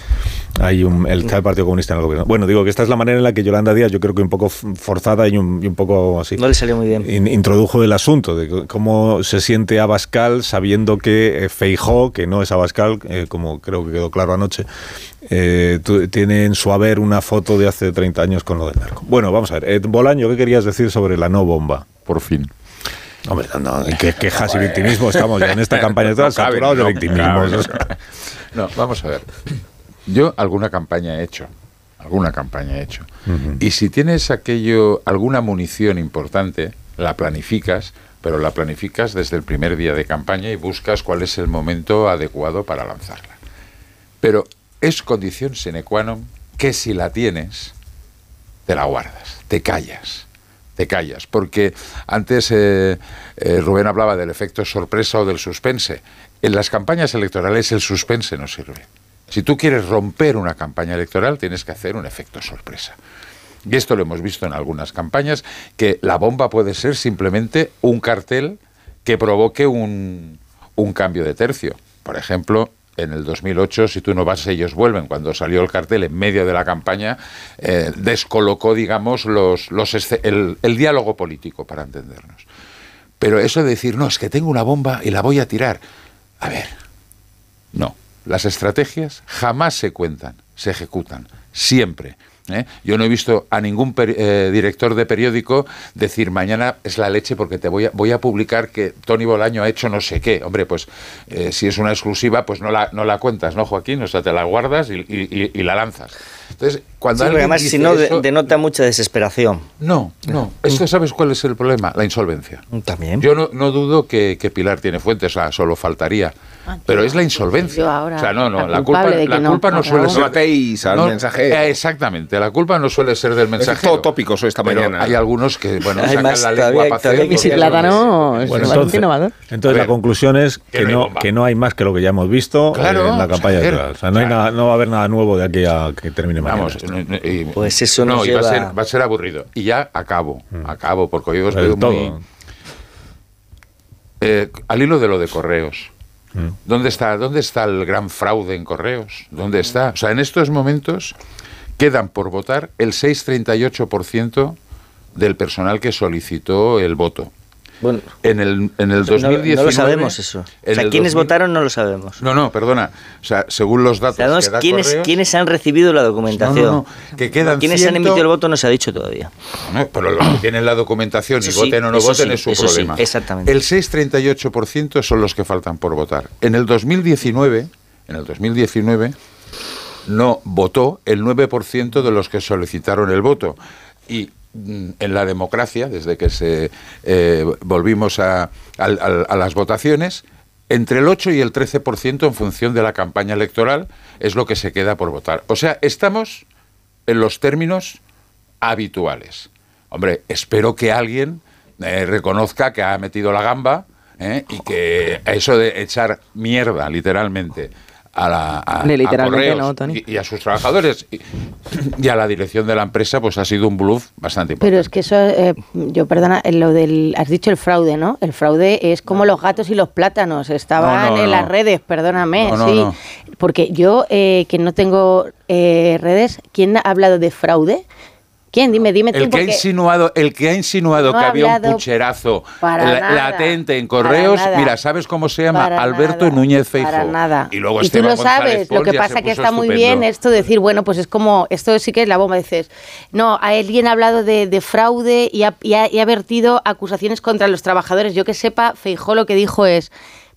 S1: hay un, el, está el Partido Comunista en el gobierno. Bueno, digo que esta es la manera en la que Yolanda Díaz, yo creo que un poco forzada y un, y un poco así.
S10: No le salió muy bien.
S1: in- introdujo el asunto de cómo se siente Abascal sabiendo que eh, Feijó, que no es Abascal, eh, como creo que quedó claro anoche, eh, tiene en su haber una foto de hace 30 años con lo del narco. Bueno, vamos a ver. Bolaño, ¿qué querías decir sobre la no bomba?
S9: Por fin.
S1: Hombre, no, no, ¿en qué quejas y victimismo estamos ya en esta campaña
S9: cabe,
S1: saturados de victimismo.
S9: No, vamos a ver. Yo alguna campaña he hecho, alguna campaña he hecho. Y si tienes aquello, alguna munición importante, la planificas, pero la planificas desde el primer día de campaña y buscas cuál es el momento adecuado para lanzarla. Pero es condición sine qua non que si la tienes, te la guardas, te callas, te callas. Porque antes eh, eh, Rubén hablaba del efecto sorpresa o del suspense. En las campañas electorales el suspense no sirve. Si tú quieres romper una campaña electoral, tienes que hacer un efecto sorpresa. Y esto lo hemos visto en algunas campañas, que la bomba puede ser simplemente un cartel que provoque un, un cambio de tercio. Por ejemplo, en el 2008, si tú no vas, ellos vuelven. Cuando salió el cartel en medio de la campaña, eh, descolocó, digamos, los, los el, el diálogo político, para entendernos. Pero eso de decir, no, es que tengo una bomba y la voy a tirar. A ver, no. Las estrategias jamás se cuentan, se ejecutan, siempre. ¿Eh? Yo no he visto a ningún eh, director de periódico decir mañana es la leche porque te voy a, voy a publicar que Tony Bolaño ha hecho no sé qué. Hombre, pues eh, si es una exclusiva, pues no la, no la cuentas, ¿no, Joaquín? O sea, te la guardas y- y la lanzas. Entonces, cuando
S10: Sí,
S9: alguien
S10: además,
S9: dice
S10: si no,
S9: eso-
S10: denota mucha desesperación.
S9: no, no. Es que sabes cuál es el problema, la insolvencia.
S10: También.
S9: Yo no, no dudo que, que Pilar tiene fuentes, o sea, solo faltaría. Pero es la insolvencia.
S11: Yo ahora,
S9: o sea, no, no,
S11: la
S9: culpa, la
S11: no,
S9: culpa no,
S11: no,
S9: suele
S11: no.
S9: ser.
S13: No atéis al mensajero.
S9: eh, exactamente, la culpa no suele ser del mensajero.
S13: todo tópicos esta
S9: Pero
S13: mañana.
S9: Hay algunos que, bueno,
S10: Hay
S9: sacan
S10: más,
S9: la lengua para hacer.
S12: Y si
S10: Sí,
S12: plátano es
S1: Bueno,
S12: bastante
S1: entonces,
S12: innovador.
S1: entonces la conclusión es
S9: que
S1: que
S9: no
S1: no, que no hay más que lo que ya hemos visto
S9: Claro,
S1: eh, en la campaña. O sea, no, hay
S9: claro.
S1: nada, no va a haber nada nuevo de aquí a que termine.
S9: Vamos, y-
S10: Pues eso
S9: no, y va, a
S10: lleva-
S9: ser, va a ser aburrido. Y ya acabo, acabo, porque hoy os veo muy...
S1: todo.
S9: Eh, al hilo de lo de correos.
S1: Mm.
S9: ¿Dónde está, ¿Dónde está el gran fraude en correos? ¿Dónde está? O sea, en estos momentos quedan por votar el 6,38% del personal que solicitó el voto.
S10: Bueno,
S9: En el, en el
S10: no-
S9: 2019...
S10: no, lo sabemos eso. O sea, quienes
S9: 2000
S10: votaron no lo sabemos.
S9: No, no, perdona. O sea, según los datos
S10: Sabemos
S9: que da
S10: quiénes,
S9: Correos-
S10: quiénes han recibido la documentación.
S9: No, no, que quedan
S10: Quiénes han
S9: ciento-
S10: emitido el voto no se ha dicho todavía.
S9: Pero los que tienen la documentación y
S10: sí,
S9: voten o no voten
S10: sí,
S9: es su
S10: eso sí,
S9: problema.
S10: exactamente.
S9: El 6,38% son los que faltan por votar. En el 2019, en el 2019 no votó el 9% de los que solicitaron el voto. Y en la democracia, desde que se eh, volvimos a, al- a las votaciones, entre el 8 y el 13% en función de la campaña electoral es lo que se queda por votar. O sea, estamos en los términos habituales. Hombre, espero que alguien eh, reconozca que ha metido la gamba ¿eh? y que eso de echar mierda, literalmente, a, la, a,
S12: Ni
S9: a
S12: literalmente
S9: Correos
S12: no, Tony.
S9: y, y a sus trabajadores y, y a la dirección de la empresa, pues ha sido un bluff bastante importante.
S11: Pero es que eso, eh, yo perdona, en lo del, has dicho el fraude, ¿no? El fraude es como los gatos y los plátanos, estaban
S9: No, no,
S11: en
S9: no.
S11: las redes, perdóname,
S9: No, no,
S11: sí.
S9: no.
S11: Porque yo, eh, que no tengo eh, redes, ¿quién ha hablado de fraude? ¿Quién? Dime, dime tú,
S9: el que, ha insinuado, el que ha insinuado
S11: No
S9: que
S11: ha
S9: había un pucherazo la- latente en correos, mira, ¿sabes cómo se llama?
S11: Para
S9: Alberto
S11: nada,
S9: Núñez Feijóo.
S11: Para nada.
S9: Y luego
S11: tú
S9: Esteban
S11: lo sabes, lo que pasa
S9: se
S11: que está muy bien esto de decir, bueno, pues es como, esto sí que es la bomba, dices, no, alguien ha hablado de, de fraude y ha, y ha- y ha vertido acusaciones contra los trabajadores. Yo que sepa, Feijó lo que dijo es,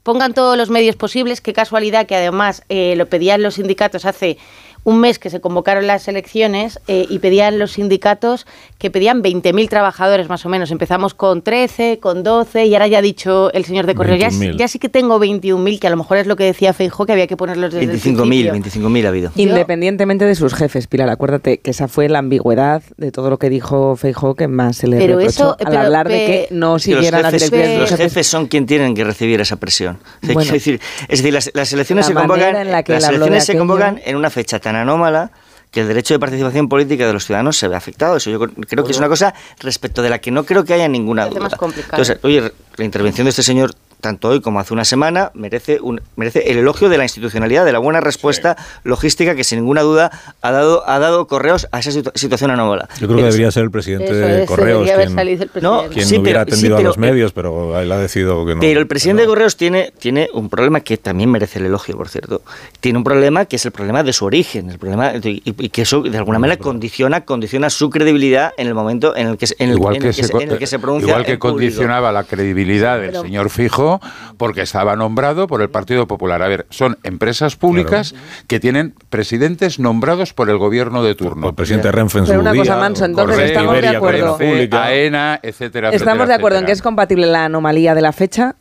S11: pongan todos los medios posibles, qué casualidad que además eh, lo pedían los sindicatos hace un mes que se convocaron las elecciones eh, y pedían los sindicatos que pedían 20.000 trabajadores más o menos. Empezamos con 13, con 12 y ahora ya ha dicho el señor de Correo, ya,
S10: 21.000.
S11: ya sí que tengo 21.000, que a lo mejor es lo que decía Feijó, que había que ponerlos desde el
S10: 25.000,
S11: principio.
S10: 25.000 ha habido.
S12: Independientemente de sus jefes, Pilar, acuérdate que esa fue la ambigüedad de todo lo que dijo Feijó que más se le
S11: Pero
S12: reprochó
S11: eso-
S12: al
S11: pero-
S12: hablar de que no siguieran las
S10: jefes,
S12: directrices
S10: los
S12: jefes.
S10: son quien tienen que recibir esa presión.
S12: Bueno.
S10: decir, es decir, las, las elecciones
S12: La
S10: se convocan,
S12: manera en la que
S10: las elecciones se
S12: aquello.
S10: convocan en una fecha tan anómala que el derecho de participación política de los ciudadanos se ve afectado. Eso yo creo que es una cosa respecto de la que no creo que haya ninguna duda. Entonces, oye, la intervención de este señor tanto hoy como hace una semana merece un, merece el elogio de la institucionalidad, de la buena respuesta logística que sin ninguna duda ha dado ha dado correos a esa situ- situación anómala.
S1: Yo creo que debería ser el presidente
S11: Eso
S1: de Correos
S11: debería haber
S1: quien,
S11: salido el
S10: No,
S11: presidente.
S1: quien
S10: sí,
S1: hubiera
S10: pero- sí,
S1: atendido
S10: pero-
S1: a los medios, pero él ha decidido que no.
S10: Pero el presidente de Correos tiene, tiene un problema que también merece el elogio, por cierto. Tiene un problema que es el problema de su origen, el problema y, y que eso de alguna manera condiciona, condiciona su credibilidad en el momento en el que, se- en el,
S9: igual
S10: en
S9: que,
S10: el que
S9: se,
S10: se, en el que se pronuncia
S9: igual que
S10: público.
S9: condicionaba la credibilidad del
S10: Pero-
S9: señor Fijo porque estaba nombrado por el Partido Popular. A ver, son empresas públicas que tienen presidentes nombrados por el gobierno de turno.
S1: el presidente Renfe en
S12: Pero
S1: su
S12: una
S1: día,
S12: cosa, Manso, entonces estamos de acuerdo.
S9: Renfe, AENA, etcétera,
S12: Estamos
S9: etcétera,
S12: de acuerdo en que es compatible la anomalía de la fecha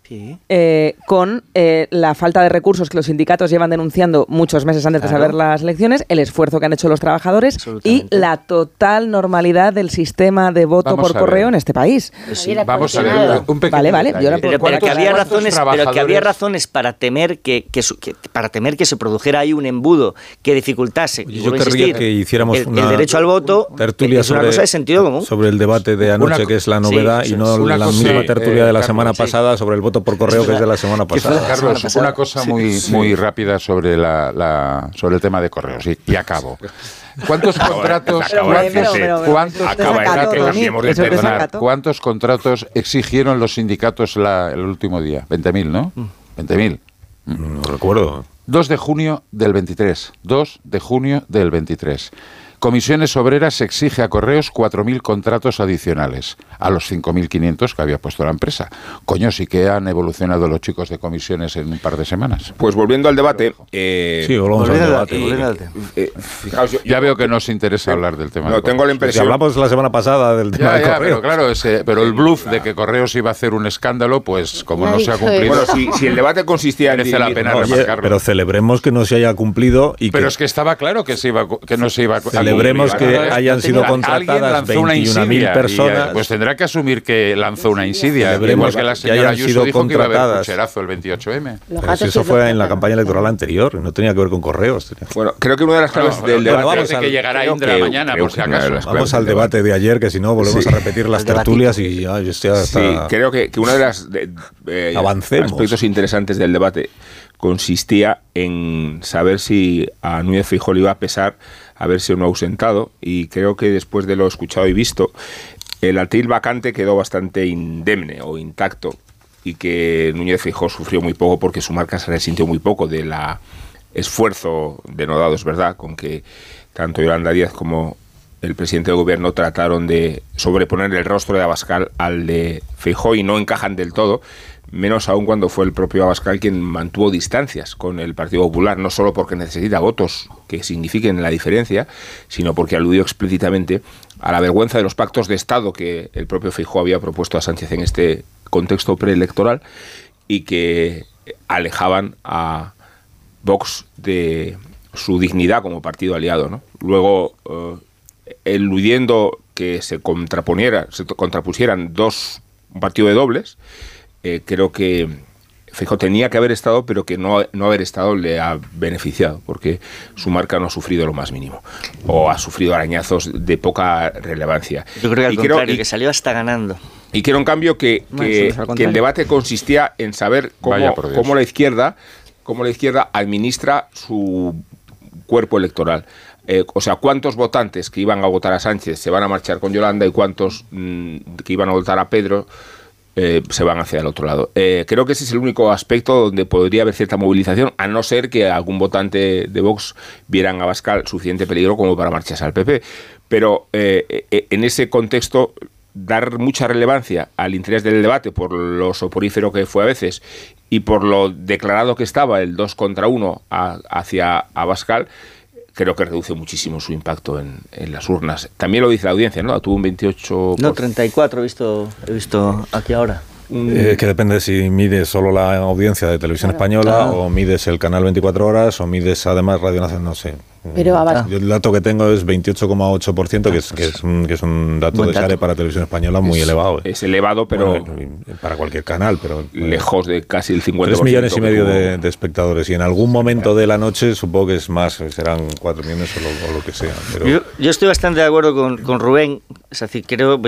S12: eh, con eh, la falta de recursos que los sindicatos llevan denunciando muchos meses antes de saber las elecciones, el esfuerzo que han hecho los trabajadores y la total normalidad del sistema de voto
S9: Vamos
S12: por correo en este país.
S10: Sí,
S9: Vamos a ver, un pequeño
S12: Vale, vale, yo
S10: Pero, pero que había
S9: ¿Cuántos
S10: razones, pero que había razones para temer que, que su- que- para temer que se produjera ahí un embudo que dificultase
S1: Yo querría
S10: insistir,
S1: que hiciéramos
S10: el,
S1: una
S10: el derecho al voto
S1: tertulia
S10: es una
S1: sobre,
S10: cosa de sentido común.
S1: sobre el debate de anoche,
S9: Una-
S1: que es la
S10: sí,
S1: novedad,
S10: sí,
S1: y no
S10: sí.
S1: La
S9: cosa-
S1: misma
S9: sí,
S1: tertulia
S9: eh,
S1: de la
S9: Carlos,
S1: semana
S9: sí.
S1: pasada sobre el voto por correo, que es de la semana pasada.
S9: Carlos,
S10: pasada.
S9: una cosa
S10: Sí,
S9: muy,
S10: sí.
S9: muy rápida sobre, la, la- sobre el tema de correos y, y acabo. ¿Cuántos contratos, cuántos, contratos-
S3: desacato, que cambiemos de
S12: Eso es
S3: tema.
S12: desacato.
S9: ¿Cuántos contratos exigieron los sindicatos la- el último día? 20.000, ¿no? 20.000.
S1: No recuerdo.
S9: 2 de junio del 23. 2 de junio del 23. Comisiones Obreras exige a Correos 4.000 contratos adicionales a los 5.500 que había puesto la empresa. Coño, sí que han evolucionado los chicos de comisiones en un par de semanas.
S13: Pues volviendo al debate. eh,
S1: Sí, volvamos al debate.
S13: eh, fijaos, yo,
S9: Ya veo que no os interesa hablar del tema.
S13: no,
S9: de
S13: tengo la
S9: Correos.
S1: Si
S13: impresión.
S1: hablamos la semana pasada del tema
S9: Ya,
S1: de
S9: ya,
S1: correo.
S9: pero claro, ese- pero el bluff de que Correos iba a hacer un escándalo, pues como no se ha cumplido,
S13: Bueno, si, si el debate consistía en.
S9: merece la pena
S1: Oye,
S9: remarcarlo.
S1: pero celebremos que no se haya cumplido y
S9: Pero
S1: que
S9: es que estaba claro que, se iba, que no se iba a
S1: Celebremos
S9: cumplir.
S1: que
S9: Claro,
S1: hayan sido contratadas
S9: lanzó una
S1: 21.000
S9: insidia y,
S1: personas.
S9: eh, Pues tendrá que asumir que lanzó una insidia.
S1: Celebremos
S9: que la
S1: que
S9: señora
S1: hayan
S9: Ayuso
S1: sido
S9: dijo que iba a haber
S1: contratadas.
S9: pucherazo el 28M.
S11: Los
S1: Pero si eso fue en la campaña electoral anterior, no tenía que ver con correos.
S13: Bueno, creo que una de las claves
S9: No,
S13: del
S9: bueno,
S13: debate.
S9: a que llegará
S13: creo
S9: Indra
S13: que-
S9: mañana, por si
S13: que
S9: acaso.
S1: Vamos al debate de ayer, que si no volvemos
S13: Sí.
S1: a repetir las tertulias y ya, ya está-
S13: Sí, creo que, que una de las de- eh,
S1: Avancemos.
S13: aspectos interesantes del debate consistía en saber si a Núñez Feijóo le iba a pesar haberse o no ausentado y creo que después de lo escuchado y visto el atril vacante quedó bastante indemne o intacto y que Núñez Feijóo sufrió muy poco porque su marca se resintió muy poco de la esfuerzo denodado, es verdad, con que tanto Yolanda Díaz como el presidente del gobierno trataron de sobreponer el rostro de Abascal al de Feijóo y no encajan del todo, menos aún cuando fue el propio Abascal quien mantuvo distancias con el Partido Popular, no solo porque necesita votos que signifiquen la diferencia, sino porque aludió explícitamente a la vergüenza de los pactos de Estado que el propio Feijóo había propuesto a Sánchez en este contexto preelectoral y que alejaban a Vox de su dignidad como partido aliado. ¿no? Luego, eh, eludiendo que se contraponiera, se contrapusieran dos un partido de dobles, eh, creo que Feijóo tenía que haber estado, pero que no, no haber estado le ha beneficiado, porque su marca no ha sufrido lo más mínimo, o ha sufrido arañazos de poca relevancia.
S10: Yo creo que al
S13: Y creo-
S10: contrario,
S13: y-
S10: que salió hasta ganando.
S13: y quiero, en cambio, que,
S10: Bueno,
S13: que- el debate consistía en saber cómo, cómo la izquierda cómo la izquierda administra su cuerpo electoral. Eh, o sea, cuántos votantes que iban a votar a Sánchez se van a marchar con Yolanda y cuántos mm, que iban a votar a Pedro eh, se van hacia el otro lado. Eh, creo que ese es el único aspecto donde podría haber cierta movilización, a no ser que algún votante de Vox vieran a Bascal suficiente peligro como para marcharse al PP. Pero eh, eh, en ese contexto, dar mucha relevancia al interés del debate por lo soporífero que fue a veces y por lo declarado que estaba el 2 contra 1 hacia Abascal, creo que reduce muchísimo su impacto en, en las urnas. También lo dice la audiencia, ¿no? Tuvo un 28...
S10: No, 34 he visto, he visto aquí ahora.
S1: Eh, que depende si mides solo la audiencia de televisión española
S10: Ah.
S1: o mides el canal 24 horas o mides además Radio Nacional, no sé.
S11: Pero
S1: Yo el dato que tengo es 28,8%, que es, que, es un, que es un dato
S13: Buen
S1: de
S13: dato.
S1: Sare para televisión española muy
S13: Es-
S1: elevado. eh.
S13: Es elevado, pero
S1: Bueno, para cualquier canal, pero
S13: lejos de casi el 50%.
S1: 3 millones y medio de, de espectadores y en algún momento de la noche supongo que es más, serán 4 millones o lo, o lo que sea. Pero
S10: Yo, yo estoy bastante de acuerdo con, con Rubén, es decir, creo,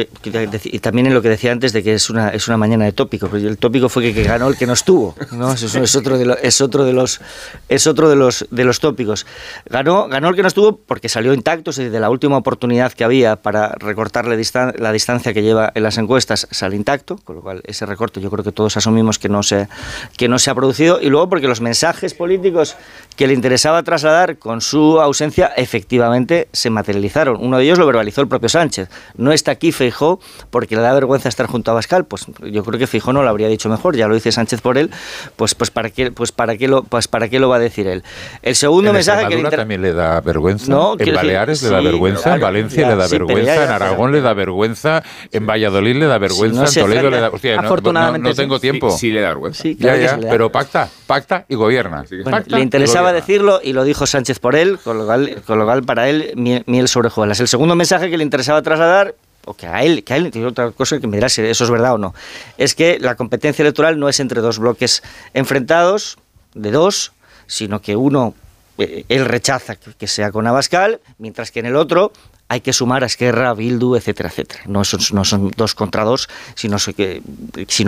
S10: y también en lo que decía antes de que es una, es una mañana de tópico, pero el tópico fue que, que ganó el que no estuvo, ¿no? Eso es, es otro de lo- es otro de los es otro de los de los tópicos. Ganó, ganó el que no estuvo porque salió intacto, es decir, de la última oportunidad que había para recortarle distan- la distancia que lleva en las encuestas sale intacto, con lo cual ese recorte yo creo que todos asumimos que no se que no se ha producido y luego porque los mensajes políticos que le interesaba trasladar con su ausencia efectivamente se materializaron. Uno de ellos lo verbalizó el propio Sánchez. No está aquí Feijó porque le da vergüenza estar junto a Bascal. Pues yo creo que Feijó no lo habría dicho mejor. Ya lo dice Sánchez por él. Pues pues para qué pues para qué lo pues para qué lo va a decir él. El segundo
S9: en
S10: mensaje que le
S9: Extremadura
S10: inter-
S9: también le da vergüenza.
S10: No,
S9: en
S10: decir,
S9: Baleares le da
S10: sí,
S9: vergüenza.
S10: claro,
S9: en Valencia
S10: ya,
S9: le da
S10: sí,
S9: vergüenza.
S10: ya, ya,
S9: en Aragón le da vergüenza. En Valladolid le da vergüenza.
S10: no
S9: en Toledo le da. Hostia, no- no,
S10: Afortunadamente
S9: no tengo tiempo.
S13: Sí, sí le da vergüenza.
S9: Ya,
S10: claro
S9: ya,
S10: da.
S9: pero pacta, pacta y gobierna.
S10: Bueno,
S9: Pacta
S10: le
S9: y
S10: interesaba
S9: gobierna.
S10: decirlo y lo dijo Sánchez por él, con lo cual, con lo cual para él miel, miel sobre hojuelas. El segundo mensaje que le interesaba trasladar, o que a él, que a él, y otra cosa que me dirá si eso es verdad o no, es que la competencia electoral no es entre dos bloques enfrentados, de dos, sino que uno, él rechaza que, sea con Abascal, mientras que en el otro hay que sumar a Esquerra, Bildu, etcétera, etcétera. No son, dos contra dos, sino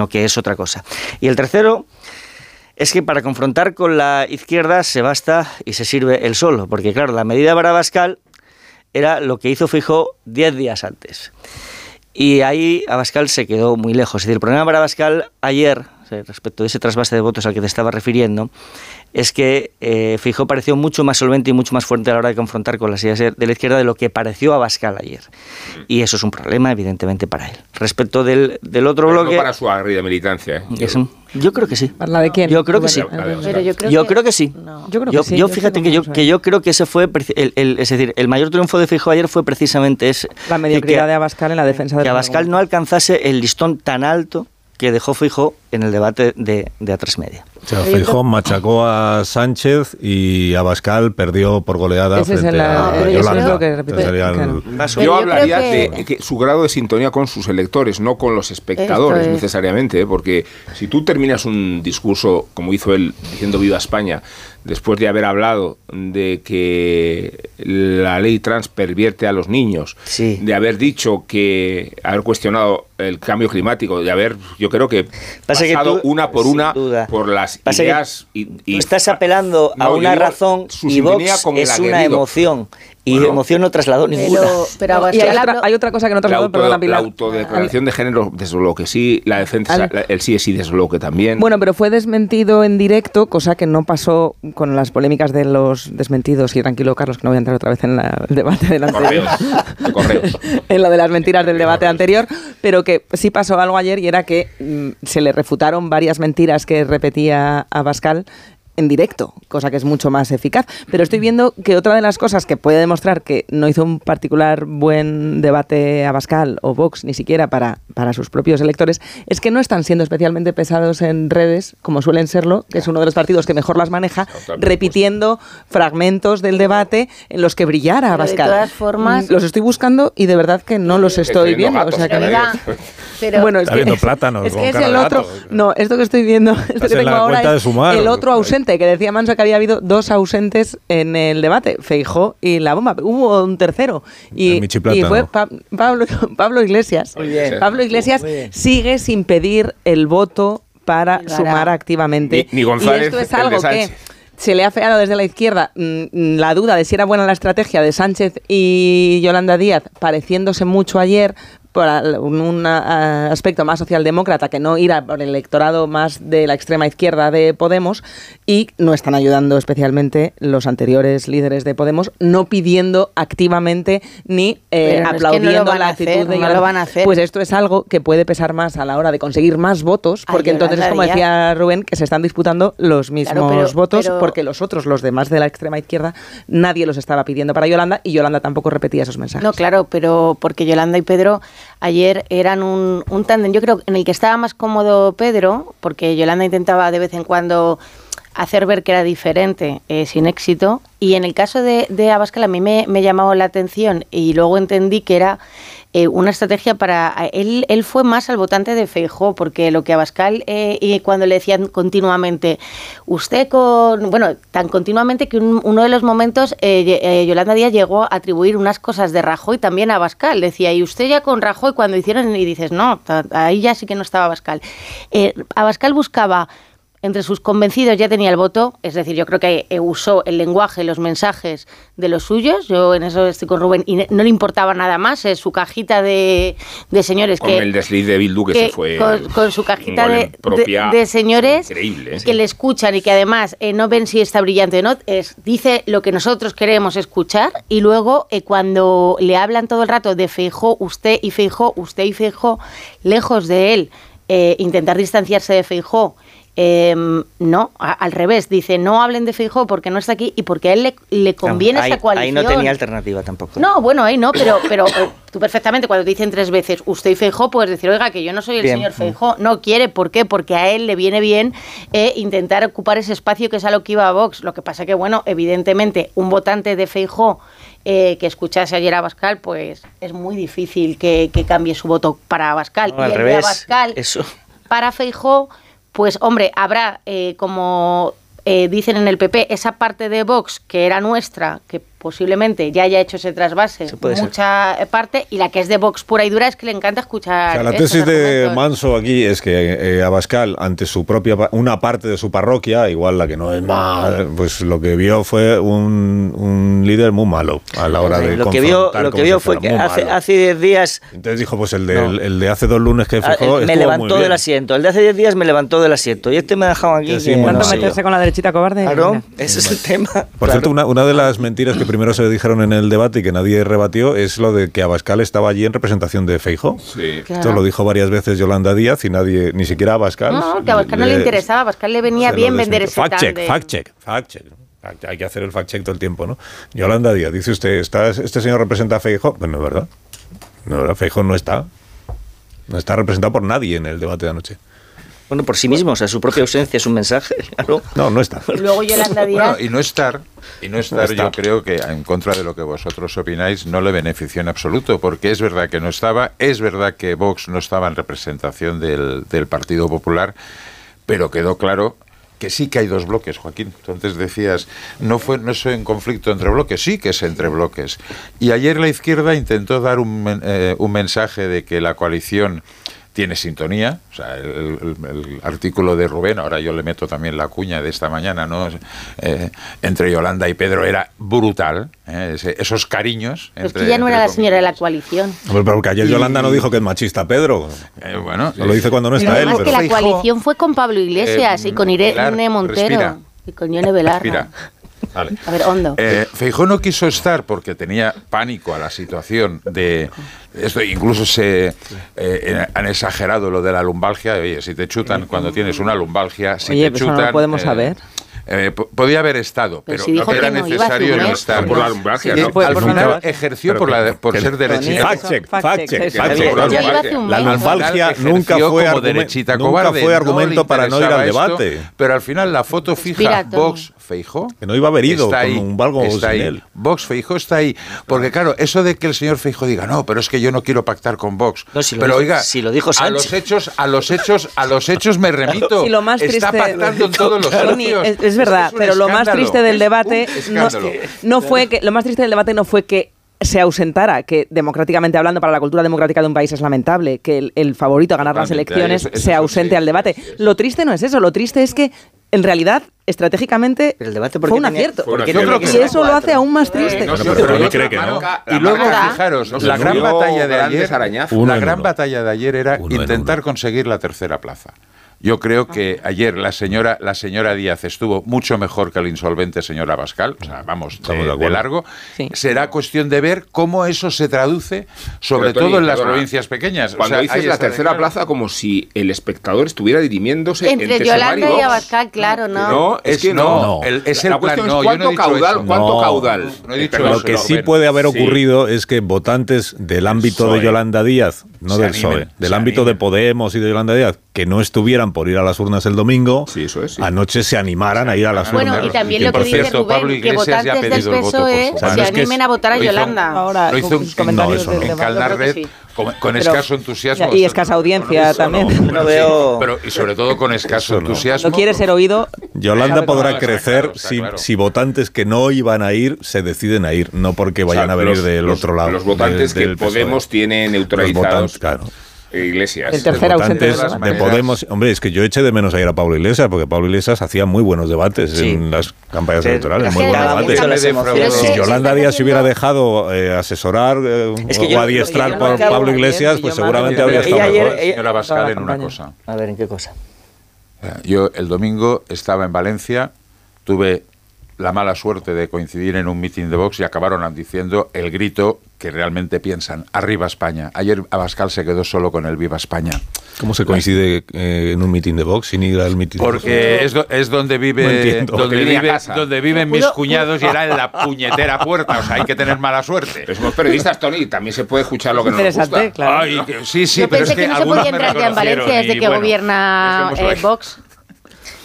S10: que, es otra cosa. Y el tercero es que para confrontar con la izquierda se basta y se sirve el solo, porque claro, la medida para Abascal era lo que hizo Fijó 10 días antes. Y ahí Abascal se quedó muy lejos. Es decir, el problema para Abascal ayer, respecto de ese trasvase de votos al que te estaba refiriendo, es que eh, Fijó pareció mucho más solvente y mucho más fuerte a la hora de confrontar con las ideas de la izquierda de lo que pareció Abascal ayer. Y eso es un problema, evidentemente, para él. Respecto del, del otro
S13: Pero
S10: bloque...
S13: No para su aguerrida militancia. ¿eh?
S10: Es un- yo creo que sí.
S12: ¿Para la de quién?
S10: Yo creo que sí.
S11: Yo creo que-
S10: sí.
S12: Yo creo
S10: yo,
S12: que sí.
S10: yo fíjate que yo, que yo creo que ese fue, el, el- es decir, el mayor triunfo de Fijo ayer fue precisamente ese.
S12: La mediocridad
S10: que,
S12: de Abascal en la defensa de
S10: que Abascal no alcanzase el listón tan alto que dejó Fijo en el debate de, de A3 Media.
S1: O sea, Feijóo machacó a Sánchez y Abascal perdió por goleada
S12: Ese es
S1: frente
S12: el-
S1: a
S12: pero yo
S1: Yolanda.
S12: creo que
S1: el-
S12: claro.
S13: Yo, hablaría
S11: que-
S13: de que su grado de sintonía con sus electores, no con los espectadores
S11: es.
S13: necesariamente, ¿eh? porque si tú terminas un discurso, como hizo él, diciendo viva España, después de haber hablado de que la ley trans pervierte a los niños, de haber dicho que, haber cuestionado el cambio climático, de haber, yo creo que
S10: Pasa que
S13: pasado
S10: tú,
S13: una por una
S10: duda.
S13: por las
S10: Pasa
S13: ideas y, y-
S10: estás apelando a
S13: No,
S10: una
S13: digo,
S10: razón
S13: su
S10: y Vox
S13: con el
S10: es una emoción. Y
S13: Bueno.
S10: emoción no trasladó ninguna.
S11: Pero, pero
S12: No, y
S11: Abascal
S12: hay otra,
S11: habló-
S12: hay otra cosa que no
S13: la,
S12: trasladó,
S13: auto-
S12: perdona,
S13: la
S12: Pilar.
S13: autodeclaración de género, desde luego que sí, la defensa, la- el sí es sí, desde luego que también.
S12: Bueno, pero fue desmentido en directo, cosa que no pasó con las polémicas de los desmentidos. Y tranquilo, Carlos, que no voy a entrar otra vez en la- el debate del anterior.
S13: correos, de correos.
S12: en lo de las mentiras del debate anterior, pero que sí pasó algo ayer y era que mm, se le refutaron varias mentiras que repetía a Pascal en directo, cosa que es mucho más eficaz. Pero estoy viendo que otra de las cosas que puede demostrar que no hizo un particular buen debate a Bascal o Vox, ni siquiera para, para sus propios electores, es que no están siendo especialmente pesados en redes, como suelen serlo, que es uno de los partidos que mejor las maneja, repitiendo fragmentos del debate en los que brillara
S11: Pero de todas formas-
S12: Los estoy buscando y de verdad que no los estoy
S13: viendo
S12: o sea que-.
S11: Pero-
S12: bueno, es
S1: Está
S12: que,
S1: viendo plátanos
S12: es
S1: con
S12: que es el otro. No, esto que estoy viendo, esto que
S1: en
S12: tengo
S1: la
S12: ahora es el otro ausente, que decía Manso que había habido dos ausentes en el debate, Feijó y la bomba. Hubo un tercero. Y, fue Pa- Pablo, Pablo Iglesias.
S10: Muy bien.
S12: Pablo Iglesias
S10: Muy bien.
S12: sigue sin pedir el voto para sumar activamente.
S13: Ni- ni González,
S12: y esto es algo que se le ha feado desde la izquierda mm, la duda de si era buena la estrategia de Sánchez y Yolanda Díaz, pareciéndose mucho ayer, por un, un, aspecto más socialdemócrata que no ir a por el electorado más de la extrema izquierda de Podemos y no están ayudando especialmente los anteriores líderes de Podemos, no pidiendo activamente ni eh,
S11: es que no
S12: aplaudiendo
S11: van
S12: la actitud
S11: hacer,
S12: de
S11: no lo van a hacer.
S12: Pues esto es algo que puede pesar más a la hora de conseguir más votos,
S11: Ay,
S12: porque entonces es
S11: Yolanda
S12: como decía Rubén, que se están disputando los mismos
S11: Claro, pero-
S12: votos,
S11: pero-
S12: porque los otros, los demás de la extrema izquierda, nadie los estaba pidiendo para Yolanda y Yolanda tampoco repetía esos mensajes.
S11: No, claro, pero porque Yolanda y Pedro ayer eran un, un tándem, yo creo, en el que estaba más cómodo Pedro, porque Yolanda intentaba de vez en cuando hacer ver que era diferente eh, sin éxito. Y en el caso de, de Abascal a mí me, me llamó la atención y luego entendí que era eh, una estrategia para... Él, él fue más al votante de Feijó, porque lo que Abascal, eh, y cuando le decían continuamente, usted con... Bueno, tan continuamente que un- uno de los momentos eh, Yolanda Díaz llegó a atribuir unas cosas de Rajoy también a Abascal. Decía, y usted ya con Rajoy cuando hicieron... Y dices, no, ahí ya sí que no estaba Abascal. Abascal buscaba entre sus convencidos ya tenía el voto, es decir, yo creo que eh, usó el lenguaje, los mensajes de los suyos, yo en eso estoy con Rubén, y no le importaba nada más, eh, su cajita de, de señores
S13: Con
S11: que...
S13: el desliz de Bildu que,
S11: que
S13: se fue.
S11: con, con su cajita de,
S13: propia-
S11: de- de señores
S13: Increíble. ¿eh?
S11: que le escuchan y que además eh, no ven si está brillante o no, es, dice lo que nosotros queremos escuchar y luego eh, cuando le hablan todo el rato de Feijó, usted y Feijó, usted y Feijó, lejos de él, eh, intentar distanciarse de Feijó, eh, no, a- al revés, dice no hablen de Feijó porque no está aquí y porque a él le, le conviene
S10: ahí,
S11: esa coalición.
S10: ahí no tenía alternativa tampoco.
S11: No, bueno, ahí no, pero, pero tú perfectamente cuando te dicen tres veces usted y Feijó, puedes decir, oiga, que yo no soy el
S10: Bien.
S11: señor Feijó. No quiere, ¿por qué? Porque a él le viene bien eh, intentar ocupar ese espacio que es a lo que iba a Vox. Lo que pasa que, bueno, evidentemente, un votante de Feijó eh, que escuchase ayer a Abascal, pues es muy difícil que, que cambie su voto para Abascal.
S10: No, al
S11: y de
S10: revés.
S11: Abascal
S10: Eso.
S11: para Feijó, pues hombre, habrá, eh, como eh, dicen en el PP, esa parte de Vox que era nuestra, que posiblemente ya haya hecho ese trasvase,
S1: ser.
S11: mucha eh, parte, y la que es de Vox pura y dura es que le encanta
S1: O
S11: escuchar.
S1: sea, la tesis de. Manso aquí es que eh, Abascal, ante su propia una parte de su parroquia, igual la que no es más, pues lo que vio fue un, un líder muy malo a la hora de
S10: lo que vio, lo que vio fue que hace, hace 10 días
S1: Entonces dijo, pues el de,
S10: No.
S1: el, el de hace dos lunes que
S10: ah,
S1: fijó
S10: me
S1: estuvo muy
S10: levantó
S1: bien.
S10: del asiento. El de hace 10 días me levantó del asiento. Y este me ha dejado aquí.
S1: Que sí, bueno, meterse
S12: con la derechita cobarde.
S10: Claro, ese es el tema.
S1: Por cierto, una, una de las mentiras que primero se dijeron en el debate y que nadie rebatió es lo de que Abascal estaba allí en representación de Feijó.
S13: Sí.
S11: Claro.
S1: Esto lo dijo varias veces Yolanda Díaz y nadie, ni siquiera Abascal.
S11: No, que a Abascal no le interesaba, a Abascal le venía bien vender ese
S1: Fact check, fact check, fact check. Hay que hacer el fact check todo el tiempo, ¿no? Yolanda Díaz, dice usted, ¿está, ¿este señor representa a Feijó? Pues no es verdad. No, es verdad, Feijó no está. No está representado por nadie en el debate de anoche.
S10: Bueno, por sí mismo, o sea, su propia ausencia es un mensaje, claro.
S1: No, no está.
S11: Y luego Yolanda Díaz.
S9: Bueno, y no estar, y no estar,
S1: No
S9: yo creo que en contra de lo que vosotros opináis, no le benefició en absoluto, porque es verdad que no estaba, es verdad que Vox no estaba en representación del, del Partido Popular, pero quedó claro que sí que hay dos bloques, Joaquín. Entonces decías, no fue no es un conflicto entre bloques, sí que es entre bloques. Y ayer la izquierda intentó dar un, men- eh, un mensaje de que la coalición tiene sintonía, o sea, el, el- el artículo de Rubén, ahora yo le meto también la cuña de esta mañana, ¿no? Eh, entre Yolanda y Pedro era brutal, ¿eh? Ese- esos cariños.
S11: Pero es
S9: entre-
S11: que ya no era la señora de la coalición.
S1: Pero porque ayer
S9: Y-
S1: Yolanda no dijo que es machista Pedro.
S9: Eh, bueno,
S1: lo dice cuando no
S11: Pero
S1: está él.
S11: además que
S1: pero-
S11: la coalición fue con Pablo Iglesias
S9: Eh,
S11: y con Irene Montero
S9: respira.
S11: y con Yone Belarra.
S9: Respira. Vale.
S11: A ver, hondo.
S9: Eh, Feijó no quiso estar porque tenía pánico a la situación de esto incluso se eh, han exagerado lo de la lumbalgia oye si te chutan cuando tienes una lumbalgia si
S12: Oye,
S9: te
S12: pues no
S9: chutan
S12: lo podemos
S9: eh,
S12: saber.
S9: eh, po- podía haber estado,
S11: Pero
S9: pero,
S11: si dijo
S9: no era
S11: no
S9: necesario no estar.
S13: Por la lumbalgia,
S9: Y
S13: ¿no?
S9: al final ejerció por, la, por ser derechista.
S1: Fact check,
S12: Fact
S1: fact
S12: check, sí, sí, sí.
S1: La lumbalgia nunca fue,
S9: como
S1: argumen-
S9: derechita
S1: nunca fue
S9: no
S1: argumento para no ir al
S9: esto,
S1: debate.
S9: pero al final la foto fija. Vox Feijó
S1: Que no iba a haber ido
S9: está
S1: con
S9: ahí,
S1: un valgo
S9: está
S1: sin
S9: ahí.
S1: él.
S9: Vox Feijó está ahí, porque claro, eso de que el señor Feijó diga, "No, pero es que yo no quiero pactar con Vox."
S10: No, si lo
S9: pero
S10: dijo-
S9: oiga,
S10: si lo dijo
S9: a los hechos, a los hechos, a los hechos me remito.
S12: Sí, lo más
S9: está
S12: triste-
S9: pactando en todos los sitios.
S12: es, es verdad, pero lo más triste del debate no, fue que lo más triste del debate no fue que se ausentara, que democráticamente hablando para la cultura democrática de un país es lamentable, que el, el favorito a ganar las elecciones
S9: eso- eso
S12: se
S9: es-
S12: ausente
S9: sí,
S12: al debate. Lo triste no es eso, lo triste es que en realidad, estratégicamente,
S10: el debate
S12: fue un acierto.
S9: Porque
S12: Yo creo que y eso lo hace aún más triste.
S9: No,
S1: pero
S9: pero
S1: no cree que no.
S9: Y luego, fijaros,
S13: no
S9: la gran batalla de ayer, la gran batalla de ayer era
S1: Uno
S9: intentar conseguir la tercera plaza. Yo creo que ayer la señora, la señora Díaz estuvo mucho mejor que el insolvente señor Abascal, o sea, vamos, de, largo.
S12: Sí.
S9: Será cuestión de ver cómo eso se traduce, sobre
S13: Pero, Tony,
S9: todo en las
S13: perdona,
S9: provincias pequeñas. O
S13: Cuando
S9: sea,
S13: dices la tercera
S9: claro.
S13: plaza como si el espectador estuviera dirimiéndose
S8: Entre
S13: entre,
S8: Yolanda y
S13: Vox.
S8: Abascal, claro, ¿no?
S13: No, es,
S9: Es-
S13: que no.
S9: no, el- es
S13: la
S9: el plan,
S13: cuestión
S9: no,
S13: es
S9: yo
S13: cuánto
S9: no he dicho
S13: caudal,
S9: eso.
S13: cuánto
S1: No.
S13: caudal.
S9: No he dicho
S13: Perdón,
S1: Lo que
S9: no,
S1: sí
S9: ven.
S1: puede haber
S13: Sí.
S1: ocurrido es que votantes del ámbito de. Yolanda Díaz, no
S9: Se
S1: del
S9: animen,
S1: PSOE, del
S9: se
S1: ámbito de
S9: animen.
S1: Podemos y de Yolanda Díaz, que no estuvieran por ir a las urnas el domingo,
S13: Sí, eso es, sí.
S1: anoche se animaran a ir a las
S8: Bueno,
S1: urnas.
S8: y también
S1: que,
S8: lo que
S1: por
S8: dice
S1: cierto,
S8: Rubén,
S9: Pablo
S8: que
S9: Iglesias ya ha
S8: votantes del
S9: pedido el voto
S8: PSOE se animen a votar a Yolanda.
S12: Ahora,
S9: Lo hizo
S12: con
S9: escaso entusiasmo.
S12: Y escasa audiencia también.
S9: Bueno,
S10: No
S9: sí,
S10: veo-
S9: pero y sobre todo con escaso entusiasmo.
S12: No quiere ser oído.
S1: Yolanda podrá crecer si, votantes que no iban a ir se deciden a ir, no porque vayan a venir del otro lado.
S13: Los votantes
S1: del-
S13: que
S1: PSOE.
S13: Podemos tiene neutralizados
S1: claro.
S13: Iglesias.
S12: El tercer ausente de
S1: de. Podemos, hombre, es que yo eché de menos ayer a Pablo Iglesias, porque Pablo Iglesias hacía muy buenos debates
S10: Sí.
S1: en las campañas
S10: Sí.
S1: electorales,
S8: Es
S1: muy buenos debates. Si Yolanda Díaz se hubiera dejado eh, asesorar eh,
S10: Es que
S1: o
S10: yo-
S1: adiestrar
S10: yo
S1: por Pablo Iglesias, pues seguramente habría estado mejor.
S10: ella-
S9: señora Bascal en una cosa.
S10: A ver, ¿en qué cosa?
S9: Yo el domingo estaba en Valencia, tuve la mala suerte de coincidir en un mitin de Vox y acabaron diciendo el grito que realmente piensan, arriba España. Ayer Abascal se quedó solo con el viva España.
S1: ¿Cómo se coincide eh, en un mitin de Vox sin ir al mitin?
S9: Porque es, do- es donde
S1: No
S9: vive
S1: entiendo.
S9: donde,
S13: Porque vive
S9: donde viven mis cuñados y era en la puñetera puerta. O sea, hay que tener mala suerte.
S13: Pero somos periodistas, Tony, también se puede escuchar lo que nos
S12: Interesante,
S13: gusta.
S12: claro.
S9: Ay, que- sí, sí,
S8: Yo
S9: pero
S8: pensé
S9: es
S8: que,
S9: que,
S8: no se podía entrar ya en Valencia desde que
S9: bueno,
S8: gobierna eh. Vox.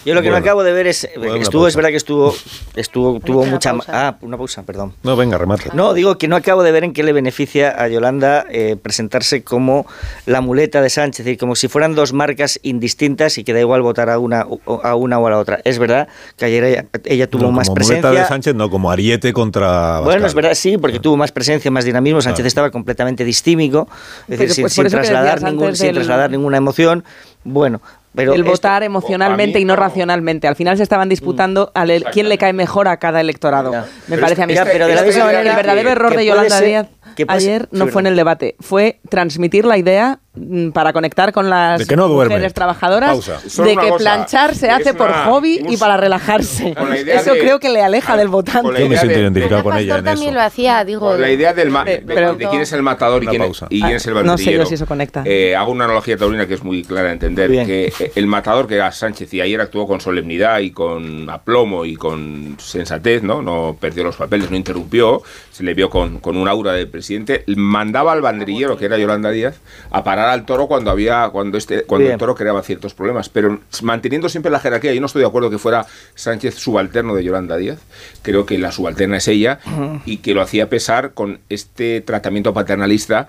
S10: Yo lo que
S1: Bueno.
S10: no acabo de ver es. Estuvo, es verdad que estuvo. estuvo tuvo
S8: una
S10: mucha.
S8: pausa.
S10: Ah, una pausa, perdón.
S1: No, venga, remate.
S10: No, digo que no acabo de ver en qué le beneficia a Yolanda eh, presentarse como la muleta de Sánchez, es decir, como si fueran dos marcas indistintas y que da igual votar a una, o- a una o a la otra. Es verdad que ayer ella, ella tuvo
S1: No,
S10: más
S1: como muleta
S10: presencia.
S1: de Sánchez, no, como ariete contra
S10: Bueno, es verdad, sí, porque tuvo más presencia, más dinamismo. Sánchez estaba completamente distímico, es
S12: Pero,
S10: decir, sin,
S12: pues,
S10: sin trasladar ningún, sin
S12: del-
S10: trasladar ninguna emoción. Bueno, pero
S12: el
S10: esto-
S12: votar emocionalmente
S13: mí
S12: y no
S13: no.
S12: racionalmente. Al final se estaban disputando a le- quién le cae mejor a cada electorado.
S10: Ya.
S12: Me
S13: Pero
S12: parece a mí.
S10: ya, pero de la
S12: Este-
S10: misma manera
S12: el verdadero
S10: que-
S12: error
S10: que
S12: de Yolanda
S10: ser-
S12: Díaz ayer no fue en el debate, fue transmitir la idea mm, para conectar con las
S1: De que no duerme.
S12: mujeres trabajadoras
S1: Pausa.
S12: De que
S13: cosa,
S12: planchar se hace por hobby
S13: un-
S12: y para relajarse. Eso
S13: de-
S12: creo que le aleja del votante.
S1: Yo me siento
S13: de-
S1: identificado con ella en
S8: también
S1: eso.
S8: lo hacía, digo.
S13: Con la idea del ma-
S12: Eh,
S13: de,
S12: pero-
S13: de quién es el matador y quién,
S1: pausa.
S13: y quién es el
S12: Ah, no sé yo si eso conecta.
S13: Eh, hago una analogía taurina que es muy clara de entender.
S10: Bien.
S13: Que eh, el matador que era Sánchez y ayer actuó con solemnidad y con aplomo y con sensatez, ¿no? No perdió los papeles, no interrumpió, se le vio con, con un aura de presidente. Mandaba al banderillero, que era Yolanda Díaz, a parar al toro cuando había cuando este cuando
S10: Bien.
S13: el toro creaba ciertos problemas, pero manteniendo siempre la jerarquía. Yo no estoy de acuerdo que fuera Sánchez subalterno de Yolanda Díaz. Creo que la subalterna es ella y que lo hacía pesar con este tratamiento paternalista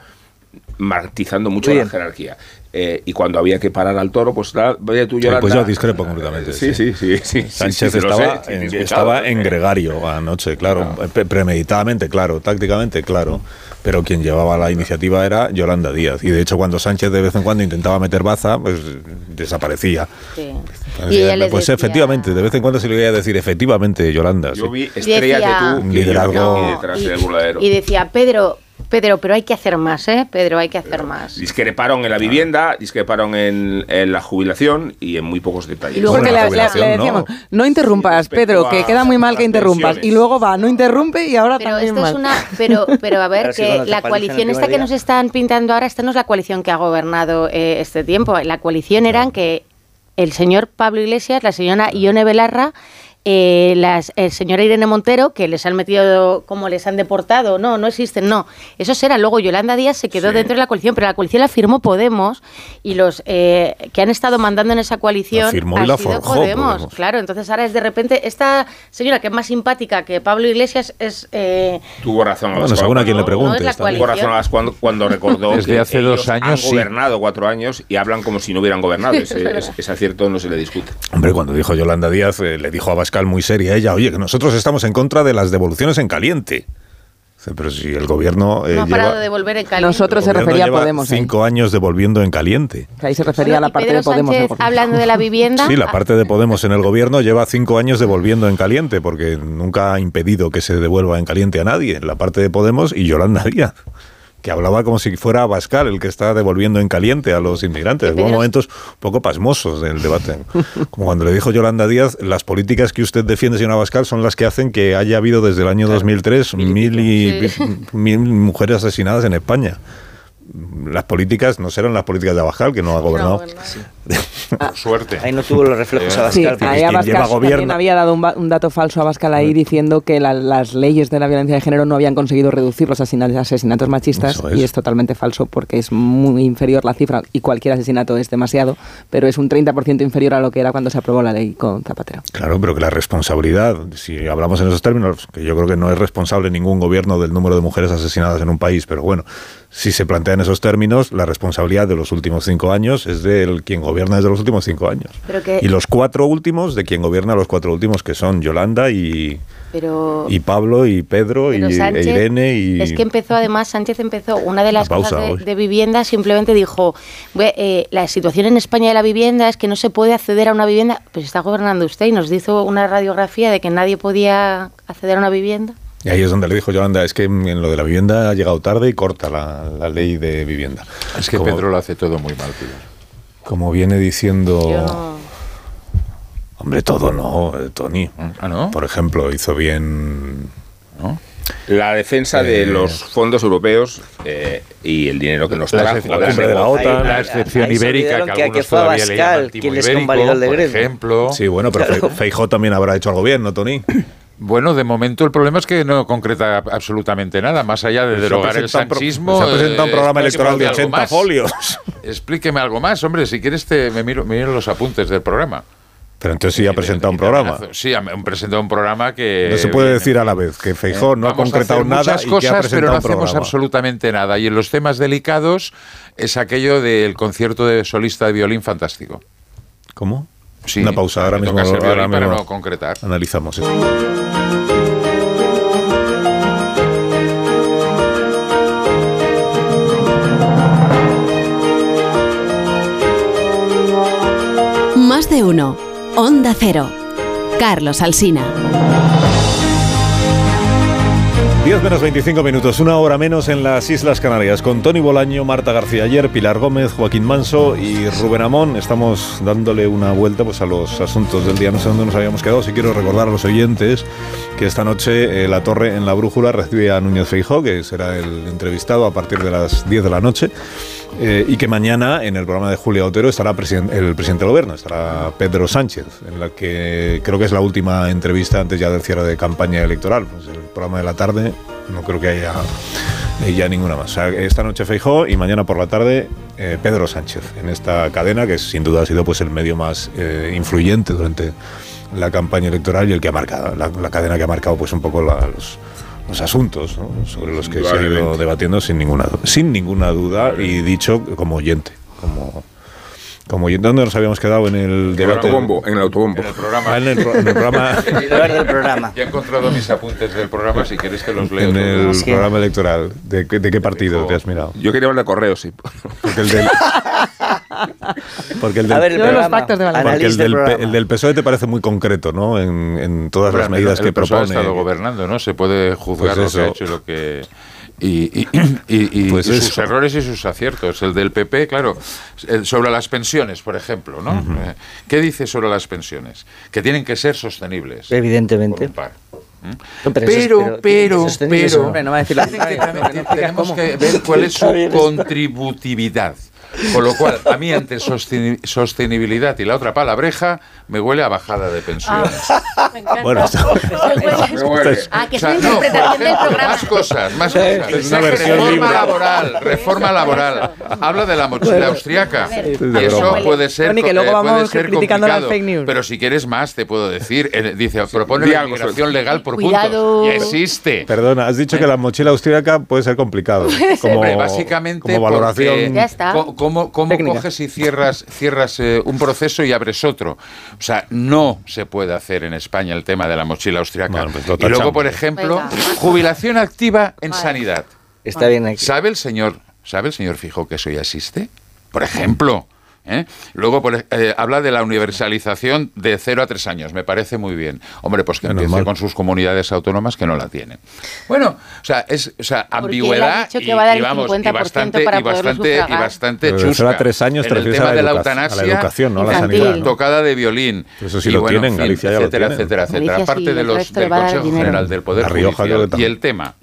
S13: martizando mucho
S10: Bien.
S13: la jerarquía. Eh, y cuando había que parar al toro, pues la, vaya tú,
S1: Eh,
S13: Yolanda.
S1: pues yo discrepo completamente.
S13: Sí, sí, sí. sí, sí,
S1: Sánchez
S13: sí,
S1: estaba,
S13: sé,
S1: en, estaba en gregario anoche, claro, pe- premeditadamente, claro, tácticamente, claro. Pero quien llevaba la iniciativa era Yolanda Díaz. Y de hecho, cuando Sánchez de vez en cuando intentaba meter baza, pues desaparecía.
S8: Sí.
S1: Pues,
S8: Y ella les
S1: pues
S8: decía-
S1: efectivamente, de vez en cuando se le iba a decir, efectivamente, Yolanda.
S13: Yo
S1: sí.
S13: vi estrellas
S8: Decía-
S13: de tú
S1: liderazgo.
S8: y decía, Pedro, Pedro, pero hay que hacer más, ¿eh? Pedro, hay que hacer más.
S13: Discreparon en la vivienda, discreparon en, en la jubilación y en muy pocos detalles.
S8: Y luego
S1: Bueno,
S12: le,
S1: la
S12: le- decíamos,
S1: ¿no?
S12: no, interrumpas, Pedro, que queda muy mal que interrumpas.
S13: pensiones.
S12: Y luego va, no interrumpe y ahora
S8: Pero
S12: también
S8: esto es
S12: mal.
S8: una, pero, pero a ver, que la coalición esta que nos están pintando ahora, esta no es la coalición que ha gobernado eh, este tiempo. La coalición eran que el señor Pablo Iglesias, la señora Ione Belarra, eh, las, el señor Irene Montero, que les han metido como les han deportado, no, no existen, no. Esos eran. Luego Yolanda Díaz se quedó
S13: Sí.
S8: dentro de la coalición, pero la coalición la firmó Podemos y los eh, que han estado mandando en esa coalición
S1: La firmó y
S8: ha
S1: la
S8: sido
S1: forjó
S8: Podemos.
S1: Podemos.
S8: Claro, entonces ahora es de repente esta señora que es más simpática que Pablo Iglesias es eh,
S13: Tuvo razón.
S1: Bueno,
S13: Abascal
S1: según a quien le
S8: no,
S1: preguntes.
S8: no es la
S1: también.
S13: Tuvo razón Abascal cuando, cuando recordó
S9: Desde
S13: que
S9: hace dos
S13: ellos
S9: años,
S13: han
S9: sí.
S13: gobernado cuatro años y hablan como si no hubieran gobernado. Ese, ese- ese acierto no se le discute.
S1: Hombre, cuando dijo Yolanda Díaz, eh, le dijo a Bascal muy seria ella, oye, que nosotros estamos en contra de las devoluciones en caliente. Pero si el gobierno eh,
S11: No ha parado
S1: lleva,
S11: de volver en caliente.
S12: Nosotros se refería a Podemos. ahí.
S1: cinco años devolviendo en caliente.
S12: Que ahí se refería a la parte
S11: Pedro
S12: de Podemos.
S11: Sánchez,
S12: ¿no?
S11: hablando de la vivienda.
S1: Sí, la parte de Podemos en el gobierno lleva cinco años devolviendo en caliente, porque nunca ha impedido que se devuelva en caliente a nadie. La parte de Podemos y Yolanda Díaz, que hablaba como si fuera Abascal el que está devolviendo en caliente a los inmigrantes. Hubo momentos un poco pasmosos del debate. Como cuando le dijo Yolanda Díaz, las políticas que usted defiende, señor Abascal, son las que hacen que haya habido desde el año 2003 mil, y, mil mujeres asesinadas en España. Las políticas no serán las políticas de Abascal, que no ha gobernado.
S9: Por suerte.
S10: Ahí no tuvo los reflejos
S9: Sí,
S10: Abascal.
S12: Sí, ahí Abascal
S10: lleva
S12: también había dado un, un dato falso a Abascal ahí diciendo que la- las leyes de la violencia de género no habían conseguido reducir los asesinatos, asesinatos machistas
S1: es.
S12: y es totalmente falso porque es muy inferior la cifra y cualquier asesinato es demasiado, pero es un 30% inferior a lo que era cuando se aprobó la ley con Zapatero.
S1: Claro, pero que la responsabilidad, si hablamos en esos términos, que yo creo que no es responsable ningún gobierno del número de mujeres asesinadas en un país, pero bueno, si se plantea en esos términos, la responsabilidad de los últimos cinco años es de quien gobierna desde los últimos cinco años.
S11: Pero que-
S1: Y los cuatro últimos de quien gobierna los cuatro últimos, que son Yolanda y,
S11: Pero,
S1: y Pablo y Pedro y e Irene y...
S11: es que empezó además, Sánchez empezó una de las
S1: La
S11: cosas de, de vivienda, simplemente dijo, "Bue- eh, la situación en España de la vivienda es que no se puede acceder a una vivienda, pues está gobernando usted y nos hizo una radiografía de que nadie podía acceder a una vivienda.
S1: Y ahí es donde le dijo Yolanda, es que en lo de la vivienda ha llegado tarde y corta la, la ley de vivienda.
S9: Es que
S1: Como-
S9: Pedro lo hace todo muy mal, Pilar.
S1: Como viene diciendo...
S11: Yo no-
S1: Hombre, todo no, eh, Tony.
S9: ¿Ah, no?
S1: Por ejemplo, hizo bien...
S13: La defensa de
S1: Eh,
S13: los fondos europeos eh, y el dinero que nos
S9: La,
S13: trajo.
S9: excepción-
S13: la
S1: cumbre de la OTAN.
S9: la excepción ibérica, que,
S10: que-
S9: algunos
S10: que fue
S9: todavía le
S10: Abascal
S9: llaman timo
S10: quien les
S9: ibérico, por ejemplo.
S1: Sí, bueno, pero
S10: Claro.
S1: Fe- Feijóo también habrá hecho al gobierno, Tony.
S9: Bueno, de momento el problema es que no concreta absolutamente nada, más allá de derogar el sanchismo.
S1: se ha presentado un programa
S9: explíqueme
S1: electoral de
S9: algo
S1: 80
S9: más.
S1: folios.
S9: Explíqueme algo más, hombre, si quieres te, me, miro, me miro los apuntes del programa.
S1: Pero entonces sí ha presentado un programa.
S9: Sí, ha presentado un programa que...
S1: No se puede decir a la vez que Feijóo no ha concretado nada
S9: muchas
S1: y que
S9: cosas, pero no hacemos
S1: programa.
S9: absolutamente nada. Y en los temas delicados es aquello del concierto de solista de violín fantástico.
S1: ¿Cómo?
S9: Sí,
S1: Una pausa, ahora mismo, ahora
S9: para
S1: mismo
S9: no concretar.
S1: analizamos eso.
S4: Más de uno. Onda Cero. Carlos Alsina.
S1: 10 menos 25 minutos, una hora menos en las Islas Canarias, con Tony Bolaño, Marta García Ayer, Pilar Gómez, Joaquín Manso y Rubén Amón. Estamos dándole una vuelta pues, a los asuntos del día. No sé dónde nos habíamos quedado. Si quiero recordar a los oyentes que esta noche eh, La Torre en la Brújula recibe a Núñez Feijó, que será el entrevistado a partir de las 10 de la noche. Eh, y que mañana en el programa de Julia Otero estará el presidente del gobierno, estará Pedro Sánchez, en la que creo que es la última entrevista antes ya del cierre de campaña electoral. Pues el programa de la tarde no creo que haya eh, ya ninguna más. Esta noche Feijó y mañana por la tarde eh, Pedro Sánchez en esta cadena que sin duda ha sido pues el medio más influyente durante la campaña electoral y el que ha marcado la, cadena que ha marcado pues un poco los los asuntos ¿no? sobre los que se ha ido debatiendo sin ninguna sin ninguna duda y dicho como oyente como como oyente ¿dónde nos habíamos quedado en el debate
S13: autobombo, en el autobombo.
S9: En el programa.
S1: Ah, en el, pro- en el programa
S10: del programa.
S9: Ya he encontrado mis apuntes del programa, si quieres que los leo.
S1: en el programa electoral de, qué- de qué partido te has mirado
S13: Yo quería hablar de correos, sí.
S1: porque el del porque el del,
S10: A ver, el programa.
S12: pactos de
S1: porque el
S10: del
S1: el PSOE E te parece muy concreto no en, en todas las medidas
S9: el
S1: que
S9: PSOE
S1: propone
S9: ha estado gobernando, ¿no? Se puede juzgar
S1: Pues
S9: lo que ha hecho y lo que... Y, y- y- y-
S1: Pues
S9: y sus errores y sus aciertos. El del PP, claro, el- sobre las pensiones, por ejemplo, ¿no? Eh, ¿Qué dice sobre las pensiones? Que tienen que ser sostenibles.
S10: Evidentemente.
S9: por un par. ¿Mm?
S10: Pero
S9: Pero,
S10: pero- no.
S12: Va a decir
S9: tenemos que ver cuál es su contributividad. Con lo cual, a mí ante sosteni- sostenibilidad y la otra palabreja, me huele a bajada de pensiones.
S1: bueno esto-
S11: Ah, que
S9: O sea, no, más cosas, más cosas.
S1: Es una versión
S9: reforma
S1: libre.
S9: laboral, reforma laboral. Habla de la mochila austriaca. Y eso
S1: broma.
S9: puede ser,
S12: Tony, que luego
S9: eh, puede
S12: vamos
S9: ser
S12: criticando las
S9: complicado.
S12: fake news.
S9: Pero si quieres más, te puedo decir. eh, dice, propone la
S13: algo,
S9: inmigración legal por
S11: Cuidado.
S9: puntos. Y existe.
S1: Perdona, has dicho que la mochila austríaca puede ser complicado. Como,
S9: Hombre, básicamente
S1: como valoración.
S11: Ya está.
S9: ¿Cómo, cómo, cómo coges y cierras, cierras eh, un proceso y abres otro? O sea, no se puede hacer en España el tema de la mochila austriaca.
S1: pues
S9: y luego, por ejemplo, jubilación activa en sanidad.
S10: Está bien aquí.
S9: ¿Sabe el señor, sabe el señor Fijo que eso ya existe? Por ejemplo. ¿Eh? Luego por ej- eh, habla de la universalización de 0 a 3 años, me parece muy bien. Hombre, pues que
S1: Menos
S9: empiece
S1: mal.
S9: con sus comunidades autónomas que no la tienen. Bueno, o sea, es o sea, ambigüedad y, vamos, y
S11: 50%
S9: bastante,
S11: para
S9: y bastante, y bastante
S1: Pero de
S9: chusca.
S1: a tres años te
S9: en el tema
S1: a la
S9: de la
S1: educa- a la
S9: eutanasia,
S1: educación, no a la
S11: Infantil.
S1: sanidad. ¿no?
S9: tocada de violín.
S1: Eso sí
S9: Y
S1: lo
S9: bueno,
S1: tienen,
S9: en fin,
S1: Galicia ya lo
S9: etcétera, etcétera, etcétera. Aparte
S11: sí,
S9: de los del Consejo. General del Poder Judicial y el tema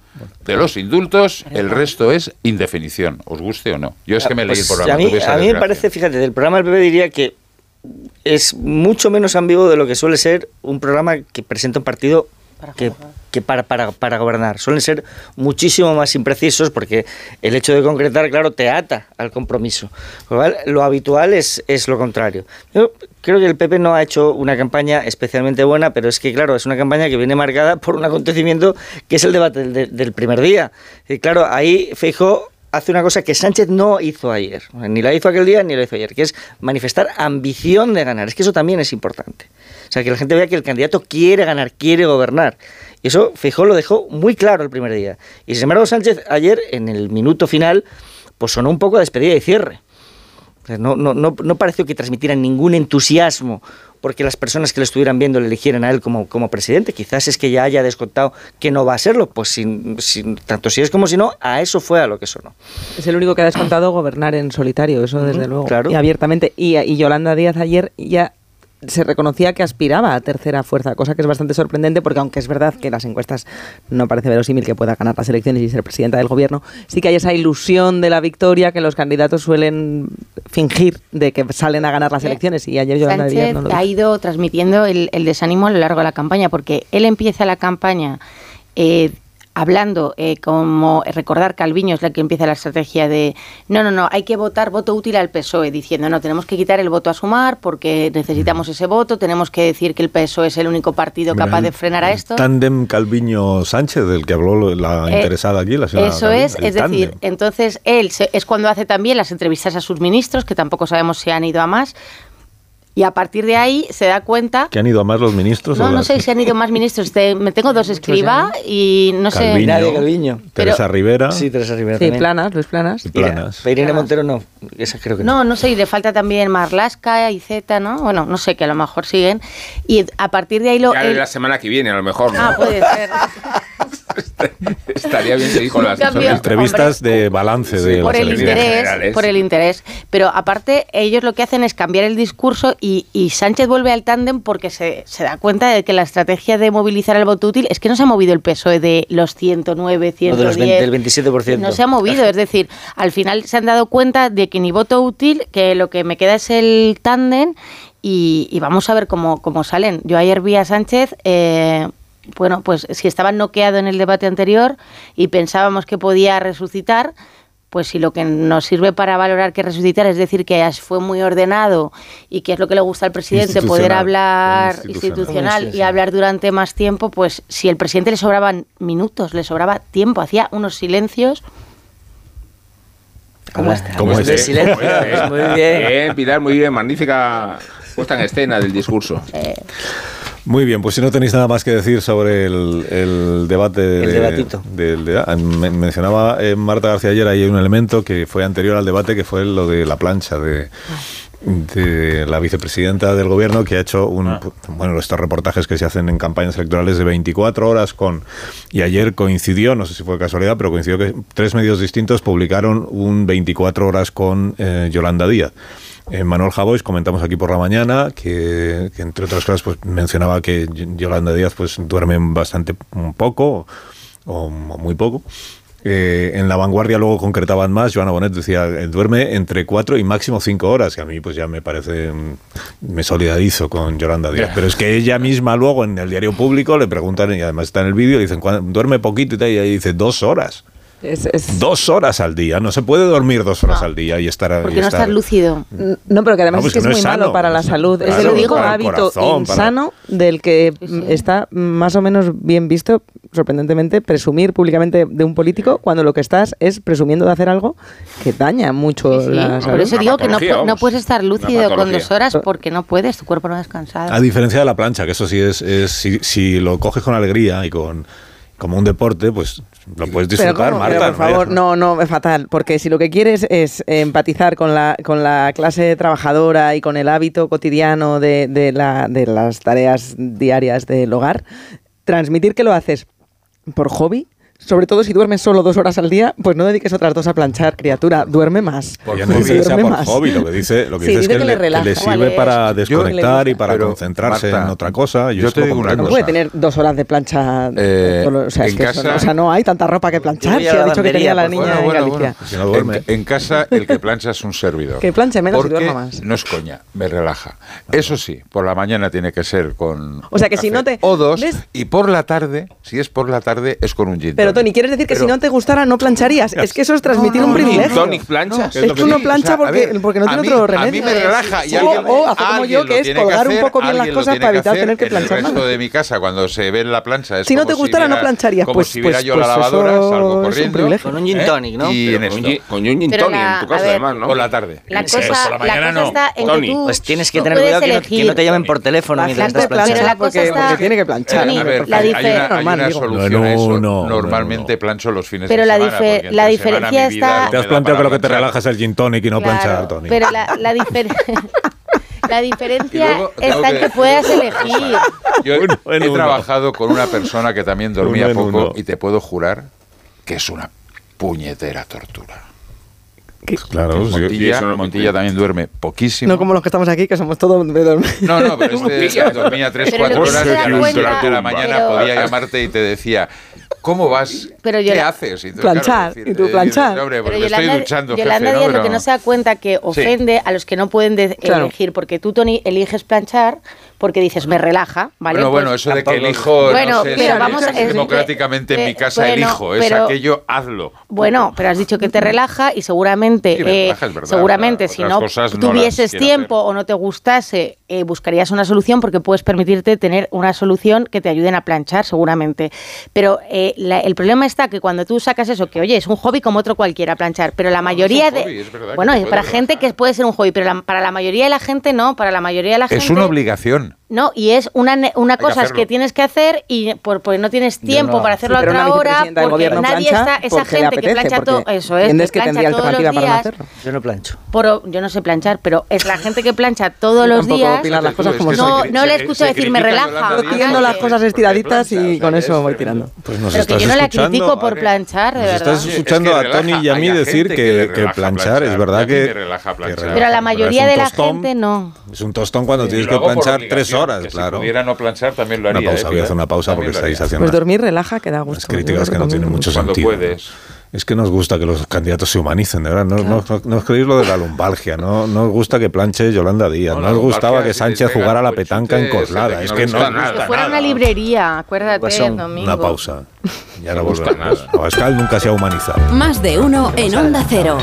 S9: de los indultos, el resto es indefinición, os guste o no. Yo es que me leí el
S10: Pues
S9: programa.
S10: A mí, a mí me parece, fíjate, del programa del PP diría que es mucho menos ambiguo de lo que suele ser un programa que presenta un partido que, que para, para, para gobernar. Suelen ser muchísimo más imprecisos porque el hecho de concretar, claro, te ata al compromiso. Lo habitual es, es lo contrario. Yo creo que el PP no ha hecho una campaña especialmente buena, pero es que, claro, es una campaña que viene marcada por un acontecimiento que es el debate del, del primer día. Y claro, ahí Feijóo hace una cosa que Sánchez no hizo ayer, ni la hizo aquel día ni la hizo ayer, que es manifestar ambición de ganar. Es que eso también es importante. O sea, que la gente vea que el candidato quiere ganar, quiere gobernar. Y eso Feijóo lo dejó muy claro el primer día. Y sin embargo Sánchez ayer, en el minuto final, pues sonó un poco a despedida y cierre. No, no, no, no pareció que transmitieran ningún entusiasmo porque las personas que lo estuvieran viendo le eligieran a él como, como presidente. Quizás es que ya haya descontado que no va a serlo. Pues sin, sin- tanto si es como si no, a eso fue a lo que sonó.
S12: Es el único que ha descontado gobernar en solitario, eso desde luego.
S10: claro.
S12: Y abiertamente. Y, y Yolanda Díaz ayer ya se reconocía que aspiraba a tercera fuerza, cosa que es bastante sorprendente porque aunque es verdad que las encuestas no parece verosímil que pueda ganar las elecciones y ser presidenta del gobierno, sí que hay esa ilusión de la victoria que los candidatos suelen fingir de que salen a ganar las
S11: Eh,
S12: elecciones y ayer Yolanda Díaz
S11: Sánchez
S12: no lo
S11: ha ido transmitiendo el, el desánimo a lo largo de la campaña, porque él empieza la campaña eh, hablando eh, como recordar Calviño es la que empieza la estrategia de no, no, no, hay que votar voto útil al PSOE, diciendo no, tenemos que quitar el voto a sumar porque necesitamos ese voto, tenemos que decir que el PSOE es el único partido capaz de frenar a esto.
S1: Tándem Calviño-Sánchez, del que habló la
S11: Eh,
S1: interesada aquí, la señora
S11: Eso
S1: Calviño,
S11: es, es decir, entonces él se- es cuando hace también las entrevistas a sus ministros, que tampoco sabemos si han ido a más, y a partir de ahí se da cuenta
S1: ¿Que han ido a más los ministros?
S11: no,
S1: o
S11: no sé si han ido más ministros. Te- me tengo dos escriba y no sé.
S1: Calviño,
S10: Nadie, Calviño.
S1: Teresa Rivera.
S10: Sí, Teresa Rivera
S12: Sí,
S10: también.
S12: planas, Luis Planas.
S1: y Planas.
S10: Irene Montero no, esa creo que no.
S11: No, no sé, y le falta también Marlasca y Z, ¿no? Bueno, no sé, que a lo mejor siguen. Y a partir de ahí lo.
S13: Ya
S11: él-
S13: la semana que viene, a lo mejor. ¿no?
S11: Ah, puede ser.
S13: Estaría bien seguir con las
S11: cambio,
S1: entrevistas de balance de
S11: por
S1: las
S11: el interés,
S13: generales.
S11: por el interés. Pero aparte, ellos lo que hacen es cambiar el discurso y, y Sánchez vuelve al tándem porque se, se da cuenta de que la estrategia de movilizar el voto útil es que no se ha movido el PSOE de los 109, 110.
S10: No, de los 20, del 27%.
S11: No se ha movido, es decir, al final se han dado cuenta de que ni voto útil, que lo que me queda es el tándem y, y vamos a ver cómo, cómo salen. Yo ayer vi a Sánchez, eh, bueno, pues si estaba noqueado en el debate anterior y pensábamos que podía resucitar, pues si lo que nos sirve para valorar que resucitar es decir que fue muy ordenado y que es lo que le gusta al presidente, poder hablar
S1: institucional.
S11: y hablar durante más tiempo, pues si el presidente le sobraban minutos, le sobraba tiempo, hacía unos silencios
S10: ¿Cómo está?
S1: ¿Cómo
S10: Pues
S1: es?
S10: de
S1: ¿Eh?
S10: silencio.
S13: Oye,
S10: Muy bien.
S13: Bien, Pilar, muy bien. Magnífica puesta en escena del discurso.
S1: Muy bien, pues si no tenéis nada más que decir sobre el, el debate.
S10: El
S1: de-
S10: debatito.
S1: del- de- ah, men- mencionaba eh, Marta García ayer, hay un elemento que fue anterior al debate, que fue lo de la plancha de de la vicepresidenta del gobierno que ha hecho un, bueno estos reportajes que se hacen en campañas electorales de 24 horas con y ayer coincidió no sé si fue casualidad pero coincidió que tres medios distintos publicaron un 24 horas con eh, Yolanda Díaz eh, Manuel Javois comentamos aquí por la mañana que, que, entre otras cosas pues mencionaba que Y- Yolanda Díaz pues duerme bastante un poco o muy poco eh, en la vanguardia luego concretaban más. Joana Bonet decía, eh, duerme entre cuatro y máximo cinco horas, que a mí pues ya me parece, mm, me solidarizo con Yolanda Díaz. Pero es que ella misma luego en el diario público le preguntan, y además está en el vídeo, le dicen, "¿Cuán- duerme poquito y tal, y ella dice, dos horas. Dos horas al día. No se puede dormir dos horas al día y estar. y
S11: Porque no
S1: estar-
S11: estás lúcido.
S12: No, pero que además
S1: No,
S12: es
S1: pues
S12: que es
S1: no
S12: muy
S1: es
S12: malo
S1: sano.
S12: para la salud. es
S1: Claro,
S12: el único
S1: para
S12: hábito
S1: corazón, para-
S12: insano del que mm, está más o menos bien visto, sorprendentemente, presumir públicamente de un político cuando lo que estás es presumiendo de hacer algo que daña mucho
S11: Sí,
S12: la
S11: por
S12: salud.
S11: eso digo que no, no puedes estar lúcido con dos horas porque no puedes, tu cuerpo no ha descansado.
S1: A diferencia de la plancha, que eso sí es, es si, si lo coges con alegría y con como un deporte, pues lo puedes disfrutar. Marta.
S12: Pero, por
S1: ¿no?
S12: favor, no, no, es fatal, porque si lo que quieres es empatizar con la, con la clase trabajadora y con el hábito cotidiano de, de la- de las tareas diarias del hogar, transmitir que lo haces por hobby, sobre todo si duermes solo dos horas al día, pues no dediques otras dos a planchar, criatura, duerme más.
S1: Ya no dice que sea
S12: Duerme
S1: por
S12: más.
S1: hobby, lo que dice, lo que
S12: Sí,
S1: dice es
S12: dice
S1: que,
S12: que
S1: le,
S12: le relaja.
S1: que le sirve
S12: Vale,
S1: para
S12: yo-
S1: desconectar y para
S9: Pero,
S1: concentrarse
S9: Marta,
S1: en otra cosa.
S9: yo te
S1: eso lo
S9: digo una.
S12: No puede tener dos horas de plancha.
S9: Eh,
S12: solo- o, sea, es
S9: en
S12: que eso
S9: casa-
S12: no, o sea, no hay tanta ropa que planchar. Si
S10: a
S12: ha dicho que tenía la niña
S10: por
S12: en
S10: favor.
S12: Galicia.
S1: Si no duerme.
S9: En, en casa el que plancha es un servidor.
S12: Que planche menos y duerma más.
S9: No es coña, me relaja. Eso sí, por la mañana tiene que ser con.
S12: O sea, que si no te-
S9: O dos. Y por la tarde, si es por la tarde, es con un gin.
S12: Pero. Tony, ¿quieres decir que
S9: Pero-
S12: si no te gustara no plancharías? Es que eso es transmitir
S9: No,
S12: un
S9: no,
S12: privilegio.
S9: no, Tonic plancha.
S12: Es, que uno plancha porque, porque no tiene
S9: mí-
S12: otro
S9: a
S12: remedio.
S9: mí me relaja y
S12: o,
S9: alguien-
S12: o hacer como yo, que es
S9: que
S12: colgar un poco bien las cosas para evitar tener que
S9: En
S12: planchar
S9: el resto
S12: nada.
S9: de mi casa, cuando se ve la plancha, es
S12: Si no te gustara, no
S9: viera-
S12: plancharías.
S9: Como
S12: Pues-
S9: si viera
S12: pues-
S9: yo
S12: pues
S9: la
S12: eso
S9: lavadora,
S12: es
S9: salgo
S12: un
S9: corriendo.
S12: privilegio.
S10: Con un gin
S9: ¿eh?
S10: tonic, ¿no?
S9: Y en
S13: Con un
S9: esto.
S13: gin- con un gin
S11: Pero
S13: tonic en tu casa, además, ¿no?
S9: Por la tarde.
S11: La cosa,
S13: por la
S11: la
S13: mañana
S11: cosa
S13: no.
S11: está en
S13: Tony.
S11: que tú
S10: Pues tienes que tener cuidado que no, te llamen por teléfono mientras
S11: la
S12: porque, tiene que planchar.
S11: Tony,
S9: A ver,
S11: la
S9: hay, una,
S12: normal,
S9: solución
S1: No,
S9: a eso.
S1: no, no,
S9: Normalmente plancho los fines
S11: Pero
S9: de
S11: la
S9: semana. porque
S11: la diferencia está-
S1: Te has
S9: me
S1: planteado que lo que te
S9: planchar.
S1: relaja es el gin tonic y no
S11: Claro,
S1: planchar, Tony.
S11: Pero la, la, difer- la diferencia está en
S9: que
S11: que puedas elegir.
S9: Yo
S1: Uno en
S9: he
S1: uno.
S9: trabajado con una persona que también dormía
S1: Uno
S9: poco
S1: uno.
S9: y te puedo jurar que es una puñetera tortura.
S1: Pues claro, sí.
S9: Montilla,
S13: eso no-
S9: Montilla también duerme poquísimo.
S12: No como los que estamos aquí, que somos todos de dormir.
S9: No, no, pero este dormía 3,
S11: Pero
S9: 4
S11: lo que
S9: horas y a las
S11: cuenta-
S9: 8 de la mañana
S11: pero-
S9: podía llamarte y te decía, ¿cómo vas?
S11: Pero
S9: ¿Qué
S11: la-
S9: haces? Y tú,
S12: Planchar,
S9: claro,
S12: y tú
S9: eh,
S12: planchar.
S9: Hombre, pues
S11: Pero
S9: me estoy
S11: Yolanda,
S9: duchando,
S11: Yolanda
S9: jefe,
S11: Díaz
S9: ¿no?
S11: lo que
S9: Pero-
S11: no se da cuenta que ofende a los que no pueden de-
S12: Claro.
S11: elegir, porque tú, Tony, eliges planchar porque dices, me relaja, ¿vale?
S9: Bueno, bueno,
S11: Pues-
S9: eso de que elijo,
S11: Bueno,
S9: no sé,
S11: pero
S9: si
S11: vamos es-
S9: democráticamente en
S11: eh,
S9: mi casa
S11: bueno,
S9: elijo, es
S11: pero-
S9: aquello, hazlo.
S11: Bueno, pero has dicho que te relaja y seguramente,
S9: Sí,
S11: eh,
S9: relaja, verdad,
S11: seguramente si no
S9: no
S11: tuvieses tiempo o no te gustase, eh, buscarías una solución porque puedes permitirte tener una solución que te ayuden a planchar, seguramente. Pero eh, la- el problema está que cuando tú sacas eso, que oye, es un hobby como otro cualquiera planchar, pero la mayoría
S9: es un
S11: de...
S9: hobby, es verdad
S11: bueno, para gente que puede ser un hobby, pero la- para la mayoría de la gente no, para la mayoría de la gente...
S9: Es una obligación. Amen.
S11: No, y es una, ne- una
S9: que
S11: cosa
S9: hacerlo.
S11: que tienes que hacer y por, porque no tienes tiempo
S12: no.
S11: para hacerlo
S12: Sí,
S11: a otra hora, porque nadie está, esa gente que
S12: apetece,
S11: plancha todo, eso es, que
S12: que tendría
S11: plancha todos los
S12: alternativa para no
S11: días.
S12: hacerlo.
S10: Yo no plancho.
S11: Por- yo no sé planchar, pero es la gente que plancha todos los días.
S12: Las cosas
S9: Es
S12: como
S9: que.
S11: No,
S9: se-
S11: no le escucho
S9: se
S11: decir me relaja.
S9: Díaz
S12: Haciendo las
S11: nadie.
S12: cosas estiraditas y con
S9: es
S12: eso voy tirando.
S1: Pues nos
S11: Pero que
S1: estás
S11: yo no la
S1: escuchando,
S11: critico por planchar, de
S1: Nos
S11: verdad.
S1: estás escuchando
S9: Es que
S1: a Tony y a mí decir que,
S9: que
S1: que planchar es verdad que. que
S11: Pero a la
S1: es
S11: mayoría de la gente no.
S1: Es un tostón cuando tienes que planchar tres
S9: obligación,
S1: horas,
S9: que Si
S1: claro.
S9: pudiera no planchar, también lo
S1: Una
S9: haría.
S1: pausa,
S9: ¿eh,
S1: voy a hacer una pausa porque
S9: También
S1: estáis haciendo
S12: Pues dormir relaja, que da gusto.
S1: críticas
S12: Yo
S1: que no tienen mucho
S9: Cuando
S1: sentido.
S9: puedes.
S1: Es que nos gusta que los candidatos se humanicen, de verdad. No, no, no, no os creéis lo de la lumbalgia, no, no os gusta que planche Yolanda Díaz,
S9: No,
S1: no,
S9: la
S1: os gustaba que Sánchez jugara a la petanca en Coslada. Es
S9: no
S1: que no
S9: gusta
S1: os
S9: nada.
S1: gusta
S11: Que fuera una librería, acuérdate,
S10: Guasón.
S11: domingo.
S1: Una pausa. Ya no
S13: No gusta
S1: volveremos.
S13: nada.
S1: Abascal nunca se ha humanizado.
S4: Más de uno en Onda Cero.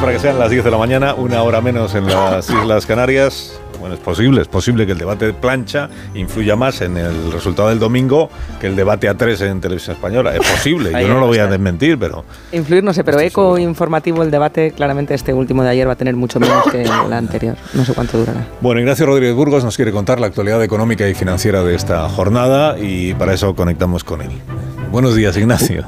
S1: Para que sean las 10 de la mañana, una hora menos en las Islas Canarias. Bueno, es posible, es posible que el debate de plancha influya más en el resultado del domingo que el debate a tres en televisión española. Es posible, yo no lo voy a desmentir, pero
S12: Influir, no sé, pero eco informativo el debate, claramente este último de ayer va a tener mucho menos que el anterior. No sé cuánto durará.
S1: Bueno, Ignacio Rodríguez Burgos nos quiere contar la actualidad económica y financiera de esta jornada y para eso conectamos con él. Buenos días, Ignacio.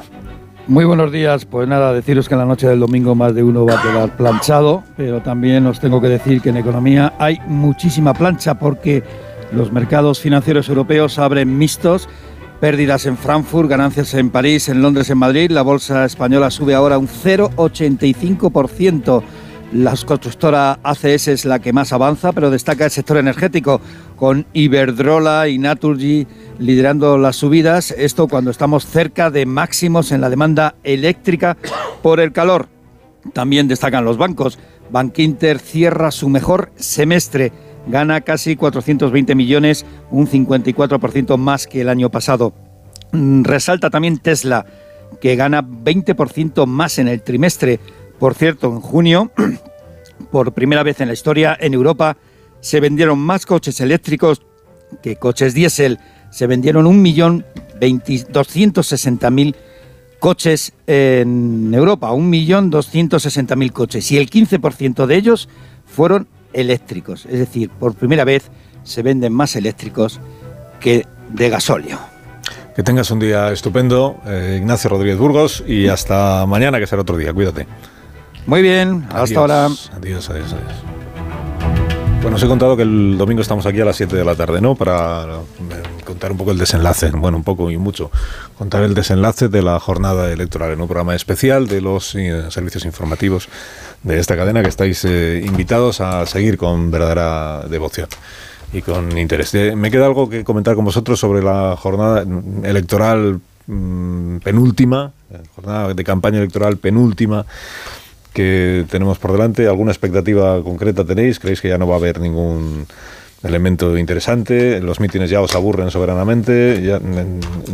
S17: Muy buenos días. Pues nada, deciros que en la noche del domingo más de uno va a quedar planchado, pero también os tengo que decir que en economía hay muchísima plancha porque los mercados financieros europeos abren mixtos. Pérdidas en Frankfurt, ganancias en París, en Londres, en Madrid. La bolsa española sube ahora un 0,85%. La constructora ACS es la que más avanza, pero destaca el sector energético, con Iberdrola y Naturgy liderando las subidas. Esto cuando estamos cerca de máximos en la demanda eléctrica por el calor. También destacan los bancos. Bankinter cierra su mejor semestre, gana casi 420 millones, un 54% más que el año pasado. Mm, Resalta también Tesla, que gana 20% más en el trimestre. Por cierto, en junio, por primera vez en la historia, en Europa se vendieron más coches eléctricos que coches diésel. Se vendieron 1.260.000 coches en Europa, 1.260.000 coches. Y el 15% de ellos fueron eléctricos. Es decir, por primera vez se venden más eléctricos que de gasóleo.
S1: Que tengas un día estupendo, eh, Ignacio Rodríguez Burgos, y hasta mañana, que será otro día. Cuídate.
S17: Muy bien, hasta
S1: Adiós,
S17: ahora.
S1: Adiós, adiós, adiós. Bueno, os he contado que el domingo estamos aquí a las 7 de la tarde, ¿no? Para eh, contar un poco el desenlace, bueno, un poco y mucho, contar el desenlace de la jornada electoral en un programa especial de los eh, servicios informativos de esta cadena que estáis eh, invitados a seguir con verdadera devoción y con interés. Eh, me queda algo que comentar con vosotros sobre la jornada electoral mm, penúltima, jornada de campaña electoral penúltima que tenemos por delante. ¿Alguna expectativa concreta tenéis? ¿Creéis que ya no va a haber ningún elemento interesante? ¿Los mítines ya os aburren soberanamente? Ya,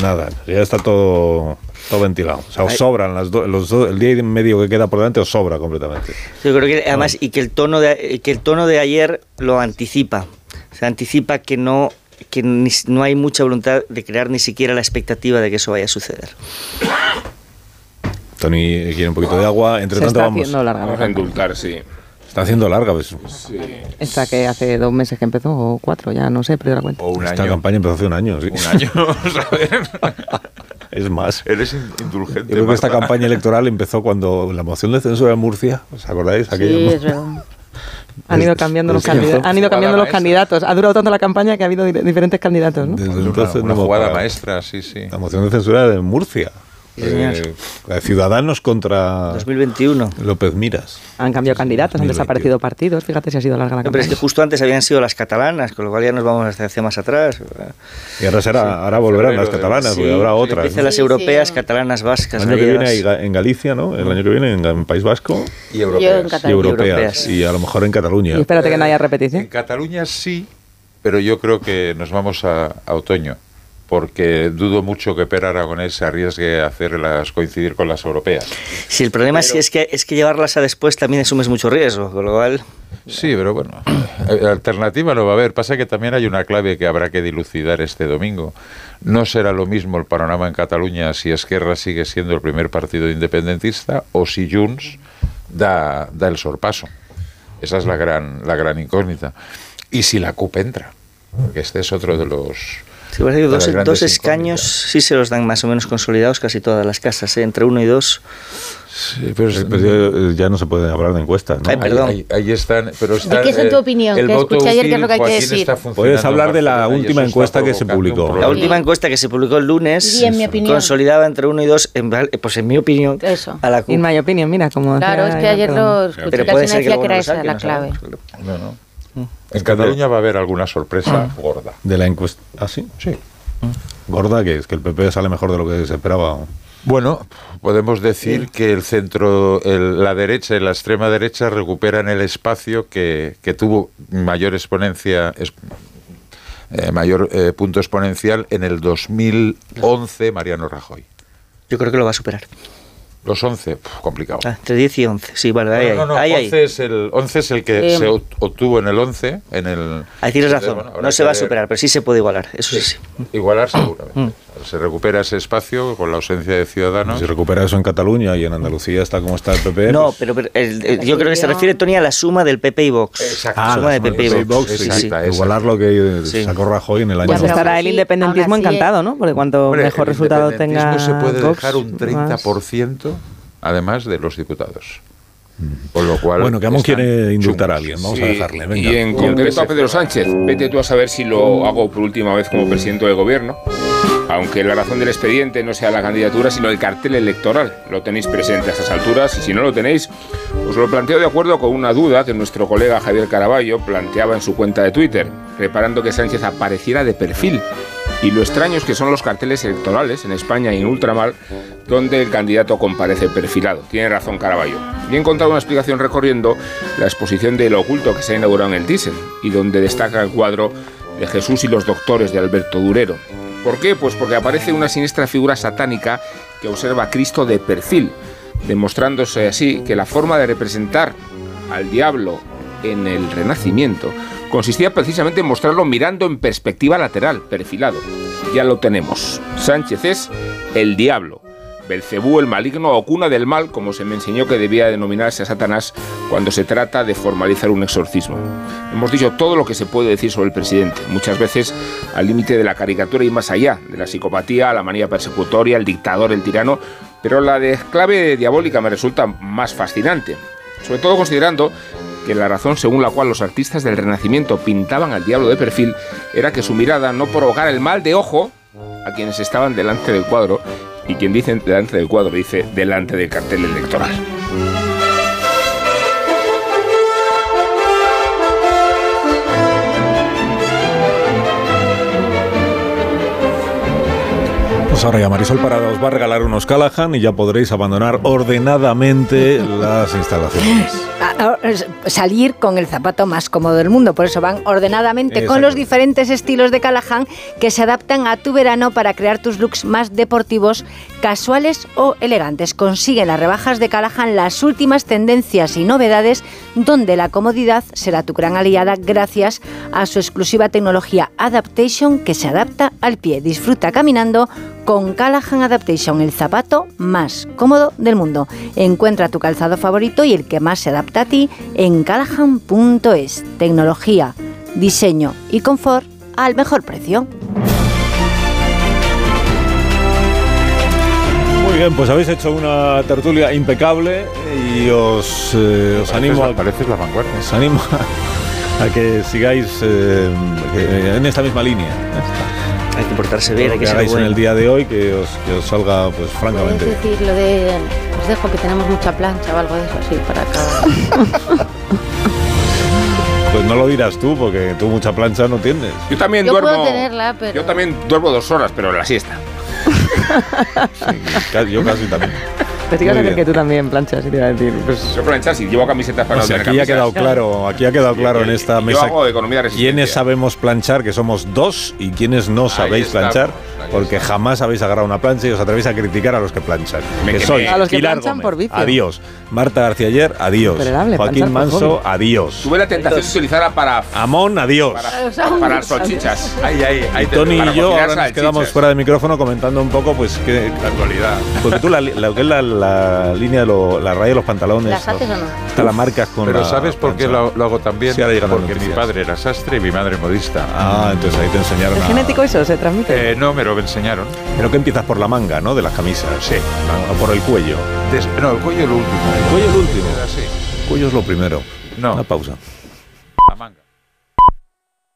S1: nada, ya está todo, todo ventilado. O sea, os sobran las do- los do- el día y medio que queda por delante, os sobra completamente.
S10: Yo creo que además y que el tono de que el tono de ayer lo anticipa. Se anticipa que no que ni- no hay mucha voluntad de crear ni siquiera la expectativa de que eso vaya a suceder.
S1: Tony quiere un poquito de agua. Entre
S12: Se
S1: tanto,
S12: está
S1: vamos.
S12: haciendo larga la
S13: Vamos a indultar, sí.
S1: Está haciendo larga, pues.
S12: Esta que hace dos meses que empezó, o cuatro, ya no sé, perdido la cuenta.
S1: Esta campaña empezó hace un año. sí.
S9: Un año,
S1: Es más.
S9: Eres in- indulgente.
S1: Yo creo que esta campaña electoral empezó cuando la moción de censura en Murcia, ¿os acordáis? Aquello, ¿no?
S12: Han ido cambiando los candidatos. Han ido cambiando los candidatos. Ha durado tanto la campaña que ha habido di- diferentes candidatos, ¿no?
S1: Desde
S9: Una-
S1: entonces
S9: una
S1: no
S9: jugada maestra, sí, sí.
S1: La moción de censura de Murcia.
S10: Sí.
S1: Eh, Ciudadanos contra
S10: 2021.
S1: López Miras.
S12: Han cambiado candidatos, han
S1: 2021.
S12: desaparecido partidos. Fíjate si ha sido larga la
S10: No, pero es
S12: campaña.
S10: que justo antes habían sido las catalanas, con lo cual ya nos vamos hacia, más atrás.
S1: Y ahora será, ahora volverán las catalanas,
S10: Sí,
S1: porque habrá otras.
S10: Empiezan
S1: ¿no?
S10: las europeas, catalanas,
S1: El
S10: vascas,
S1: año que viene en Galicia, ¿no? El año que viene en, en País Vasco
S9: Y
S11: Yo en
S9: europeas.
S1: y
S11: Cataluña.
S1: europeas. Y a lo mejor en Cataluña.
S12: Y espérate que no haya
S9: En
S12: repetición.
S9: Cataluña sí, pero yo creo que nos vamos a, a otoño, porque dudo mucho que Per Aragonés se arriesgue a hacerlas coincidir con las europeas.
S10: Si el problema es, es que es que llevarlas a después también asumes mucho riesgo, con lo cual
S9: Sí, pero bueno, eh, alternativa no va a haber. Pasa que también hay una clave que habrá que dilucidar este domingo. No será lo mismo el panorama en Cataluña si Esquerra sigue siendo el primer partido independentista o si Junts da, da el sorpaso. Esa es la gran, la gran incógnita. Y si la CUP entra, porque este es otro de los...
S10: Parece que
S9: de las
S10: dos, dos escaños sí se los dan más o menos consolidados casi todas las casas, ¿eh? entre uno y dos.
S9: Sí, pero
S1: Eh, pues ya, no se puede hablar de encuestas, ¿no?
S10: Ay, perdón.
S9: Ahí, ahí están, pero están,
S11: qué es en tu
S9: eh,
S11: opinión?
S9: el
S11: Que
S9: voto
S11: escuché ayer qué es lo que hay que decir.
S1: Puedes hablar
S9: en
S1: de la última encuesta que se publicó.
S10: La última encuesta que se publicó el lunes
S11: Y en mi opinión.
S10: consolidaba entre uno y dos, en, val- pues en mi opinión,
S11: Eso.
S10: a la CUP.
S12: In my opinion, mira, como.
S11: Claro, es que ayer
S12: Perdón.
S11: lo escuché
S10: Pero
S11: que
S10: puede ser que
S11: que era esa la clave.
S9: No, no. En Cataluña va a haber alguna sorpresa gorda.
S1: De la encuesta. ¿Ah, sí?
S9: Sí.
S1: Gorda, que es que el PP sale mejor de lo que se esperaba.
S9: Bueno, podemos decir que el centro, el- la derecha y la extrema derecha recuperan el espacio que, que tuvo mayor exponencia, es- eh, mayor eh, punto exponencial en el 2011 Mariano Rajoy.
S10: Yo creo que lo va a superar.
S9: Los 11, pf, complicado.
S10: Ah, entre 10 y 11, sí, vale, ahí,
S9: No, no, no,
S10: ahí, ahí.
S9: 11, es el, 11 es el que
S10: Sí.
S9: se obtuvo en el 11, en el...
S10: Ahí tienes razón,
S9: bueno,
S10: no se va a superar, pero sí se puede igualar, eso sí. sí.
S9: Igualar seguramente.
S10: Mm.
S9: Se recupera ese espacio con la ausencia de Ciudadanos.
S1: Si recupera eso en Cataluña y en Andalucía está como está el PP.
S10: No,
S1: pues-
S10: pero, pero el- el- yo creo que se refiere, Tony, a la suma del PP y Vox.
S9: Exacto.
S10: la
S1: Ah,
S10: suma de
S1: la
S10: PP y
S1: suma de
S10: Vox.
S1: Vox,
S10: sí,
S1: sí,
S10: sí.
S9: esa.
S1: Igualar lo que sacó Rajoy en el año
S12: Pues estará el independentismo encantado, ¿no? Porque cuanto
S9: Hombre,
S12: mejor resultado tenga.
S9: se puede
S12: Vox,
S9: dejar un
S12: más-
S9: 30%, además de los diputados. Con lo cual.
S1: Bueno, que Amón quiere indultar a alguien. Vamos
S13: Sí,
S1: a dejarle. Venga.
S13: Y en concreto a Pedro Sánchez. Vete tú a saber si lo hago por última vez como presidente del gobierno. Aunque la razón del expediente no sea la candidatura, sino el cartel electoral. Lo tenéis presente a estas alturas y si no lo tenéis, os lo planteo de acuerdo con una duda que nuestro colega Javier Caraballo planteaba en su cuenta de Twitter, reparando que Sánchez apareciera de perfil. Y lo extraño es que son los carteles electorales en España y en ultramar donde el candidato comparece perfilado. Tiene razón Caraballo. Y he encontrado una explicación recorriendo la exposición de Lo Oculto que se ha inaugurado en el Thyssen y donde destaca el cuadro de Jesús y los doctores de Alberto Durero. ¿Por qué? Pues porque aparece una siniestra figura satánica que observa a Cristo de perfil, demostrándose así que la forma de representar al diablo en el Renacimiento consistía precisamente en mostrarlo mirando en perspectiva lateral, perfilado. Ya lo tenemos. Sánchez es el diablo. Belcebú, el maligno o cuna del mal, como se me enseñó que debía denominarse a Satanás cuando se trata de formalizar un exorcismo. Hemos dicho todo lo que se puede decir sobre el presidente, muchas veces al límite de la caricatura y más allá, de la psicopatía, la manía persecutoria, el dictador, el tirano, pero la de clave diabólica me resulta más fascinante, sobre todo considerando que la razón según la cual los artistas del Renacimiento pintaban al diablo de perfil era que su mirada no provocara el mal de ojo a quienes estaban delante del cuadro y quien dice delante del cuadro dice delante del cartel electoral.
S1: Pues ahora ya Marisol Parada os va a regalar unos Callahan y ya podréis abandonar ordenadamente las instalaciones.
S8: A- a- salir con el zapato más cómodo del mundo. Por eso van ordenadamente con los diferentes estilos de Callahan que se adaptan a tu verano para crear tus looks más deportivos, casuales o elegantes. Consigue en las rebajas de Callahan las últimas tendencias y novedades donde la comodidad será tu gran aliada gracias a su exclusiva tecnología Adaptation que se adapta al pie. Disfruta caminando con Callahan Adaptation, el zapato más cómodo del mundo. Encuentra tu calzado favorito y el que más se adapta en callahan.es. Tecnología, diseño y confort al mejor precio.
S1: Muy bien, pues habéis hecho una tertulia impecable y os, eh, os animo a...
S9: Pareces la vanguardia.
S1: Os animo a, a que sigáis eh, en esta misma línea.
S10: Hay que portarse bien, hay que
S1: que
S10: ser
S1: hagáis en el día de hoy, que os, que os salga pues francamente
S11: Puedes
S1: bien.
S11: decir lo de. Os dejo que tenemos mucha plancha o algo de eso así para acabar.
S1: Pues no lo dirás tú, porque tú mucha plancha no tienes.
S13: Yo también
S11: Yo
S13: duermo.
S11: puedo tenerla, pero.
S13: Yo también duermo dos horas, pero en la siesta.
S1: Yo casi también. Bien.
S12: que tú también planchas, y te iba a decir. Pues,
S13: Yo planchar si llevo camisetas para
S1: O sea, aquí ha quedado claro, aquí ha quedado claro en esta
S13: Yo
S1: mesa
S13: hago economía de resistencia.
S1: quiénes sabemos planchar, que somos dos, y quiénes no sabéis
S13: está,
S1: planchar, porque jamás habéis agarrado una plancha y os atrevéis a criticar a los que planchan.
S13: Me
S1: que sois
S12: A los que
S1: Pilar
S12: planchan
S1: Gómez,
S12: por vicio.
S1: adiós. Marta García Ayer, adiós. Joaquín Manso, adiós.
S13: Tuve la tentación de utilizarla para.
S1: Amón, adiós.
S13: Para, para las salchichas.
S9: Ahí, ahí, ahí.
S1: Y Tony y yo ahora nos quedamos fuera de micrófono comentando un poco, pues, que,
S9: La actualidad.
S1: porque tú la, lo que es la, la línea, de lo- la raya de los pantalones,
S11: ¿Las haces o no?
S1: te la marcas con
S9: Pero
S1: la
S9: ¿sabes por qué lo, lo hago también?
S1: Sí,
S9: Porque mi padre era sastre y mi madre modista.
S1: Ah, entonces ahí te enseñaron
S12: ¿Es
S1: a...
S12: genético eso? ¿Se transmite?
S9: Eh, no, me lo enseñaron.
S1: Pero que empiezas por la manga, ¿no? De las camisas. Sí. O por el cuello.
S9: Des- no, el cuello lo último.
S1: El cuello es el último. Cuello es lo primero.
S9: No.
S1: Una pausa.